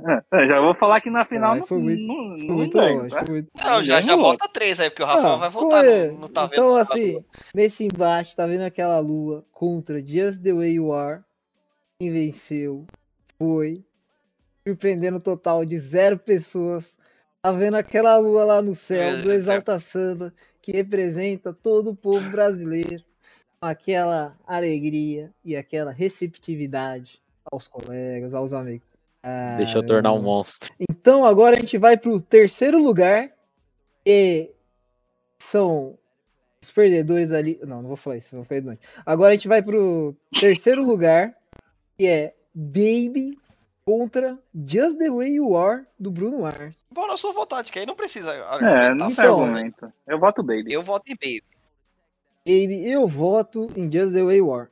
Já vou falar que na final não, foi muito- não, Foi não muito ganho, longe. tá? muito- Não, já, já Não, bota três aí, porque o Rafael Ah, vai votar, foi. não, não tá vendo. Então, assim, nesse embate, tá vendo aquela lua contra Just the Way You Are? Quem venceu foi, surpreendendo um total de zero pessoas. Tá vendo aquela lua lá no céu do Exalta Samba, que representa todo o povo brasileiro, com aquela alegria e aquela receptividade aos colegas, aos amigos. Ah, Deixa eu tornar um irmão. monstro. Então agora a gente vai pro terceiro lugar. E são os perdedores ali. Não, não vou falar isso, vou ficar doente. Agora a gente vai pro terceiro lugar, que é Baby contra Just the Way You Are do Bruno Mars. Bom, na sua vontade, que aí não precisa É, não tem Então, argumento. Eu voto Baby. Eu voto em meio. Baby, eu voto em Just the Way You Are.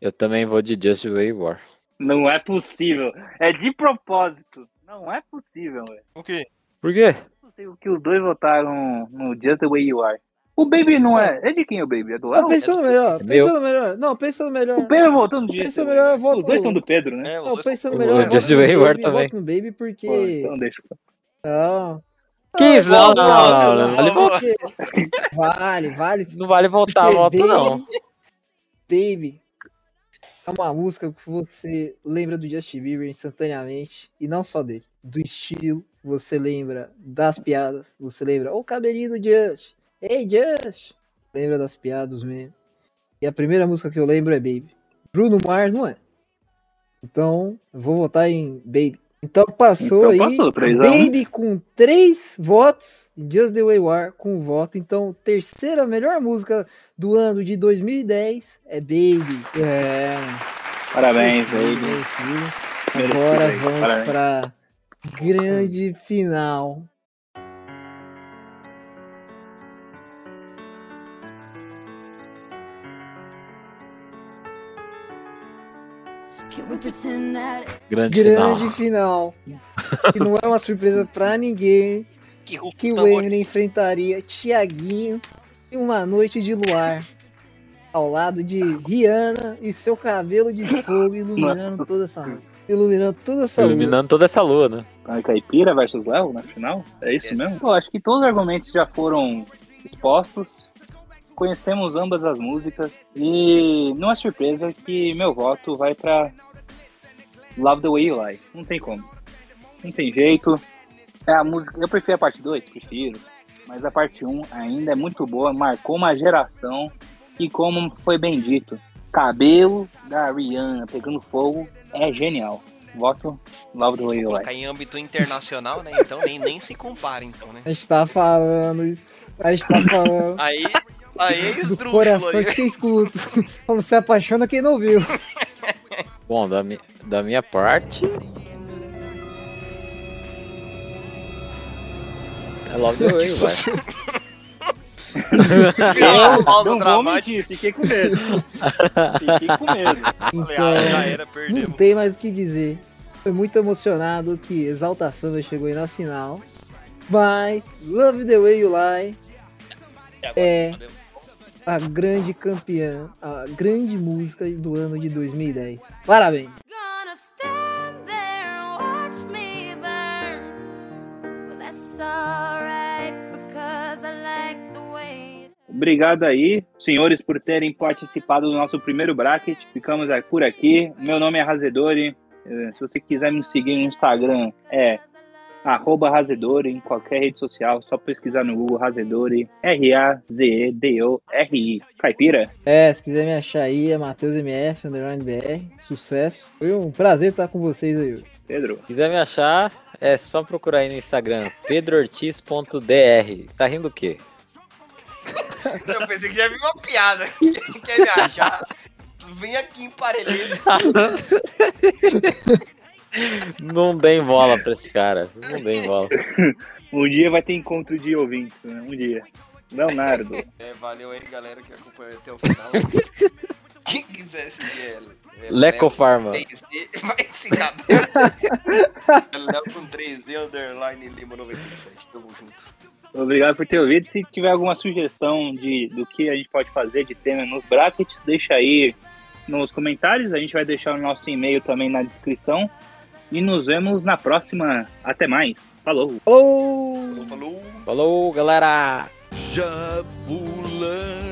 Eu também vou de Just Way You Are. Não é possível. É de propósito. Não é possível, velho. O quê? Por quê? Não sei o que os dois votaram no Just the Way You Are. O Baby não é. É de quem o Baby? É do Não, Léo? pensando melhor, É pensando melhor. Não, pensando melhor. O Pedro votou no Just. Pensa melhor, eu voto- Os dois são do Pedro, né? É, Não, dois- pensando O melhor. eu Just voto the Way You Are Baby, também. voto no Baby porque. Pô, então deixa. Não. Que isso? Não, não, não, não, não, vale. Vale, vale. Não vale voltar a volta, não. Baby é uma música que você lembra do Justin Bieber instantaneamente. E não só dele. Do estilo, você lembra das piadas. Você lembra o cabelinho do Just. Ei, Just! Lembra das piadas mesmo. E a primeira música que eu lembro é Baby. Bruno Mars não é. Então, vou votar em Baby. Então passou Então aí. passou. Baby com três votos. Just the Way You Are com um voto. Então, terceira melhor música do ano de 2010 é Baby. É. Parabéns, Baby. merecido. Agora vamos para grande final. Grande, Grande final. final. Que não é uma surpresa pra ninguém. Que o Que o tambor- Eminem enfrentaria Tiaguinho em uma noite de luar. Ao lado de Rihanna e seu cabelo de fogo iluminando toda essa noite. Iluminando toda essa. Iluminando toda essa lua, né? A Caipira versus Léo na final? É isso mesmo? Pô, acho que todos os argumentos já foram expostos. Conhecemos ambas as músicas. E não é surpresa que meu voto vai pra Love the Way You Lie. Não tem como. Não tem jeito. É a música. Eu prefiro a parte 2, prefiro. Mas a parte 1 ainda é muito boa, marcou uma geração. E como foi bem dito, cabelo da Rihanna pegando fogo é genial. Voto Love the Way You Lie. Em âmbito internacional, né? Então nem, nem se compara, então, né? A gente tá falando. A gente tá falando. Aí, aí é do coração aí. de quem escuta. Como se apaixona quem não viu. Bom, da, mi da minha parte. É Love the Way, vai. Final, pausa não vou dramática. mentir, fiquei com medo. Fiquei com medo. Então, ah, já era, não tem mais o que dizer. Foi muito emocionado que Exalta Samba chegou aí na final. Mas Love the Way You Lie é a grande campeã, a grande música do ano de 2010. Parabéns! gonna stand there and watch me burn? Well, that's alright because I like the way. Obrigado aí, senhores, por terem participado do nosso primeiro bracket. Ficamos por aqui. Meu nome é Razedori. Eh, Se você quiser me seguir no Instagram, é arroba Razedori em qualquer rede social. Só pesquisar no Google Razedori. R-A-Z-E-D-O-R-I. Caipira? É, se quiser me achar aí, é Matheus MF, underline BR. Sucesso. Foi um prazer estar com vocês aí hoje. Pedro? quiser me achar, é só procurar aí no Instagram, pedroortiz.dr. Tá rindo o quê? Eu pensei que já vi uma piada. Quem quer me achar? Vem aqui em Parelheiro. Não deem bola pra esse cara. Não deem bola. Um dia vai ter encontro de ouvintes, né? Um dia. Leonardo. É, valeu aí, galera, que acompanhou até o final. Quem quiser seguir ela. é Leco Farma. 3D, vai se. Léo com 3D, underline Lima 97. Tamo junto. Obrigado por ter ouvido. Se tiver alguma sugestão de, do que a gente pode fazer de tema nos brackets, deixa aí nos comentários. A gente vai deixar o nosso e-mail também na descrição. E nos vemos na próxima. Até mais. Falou! Falou! Falou! Falou, galera! Jabulani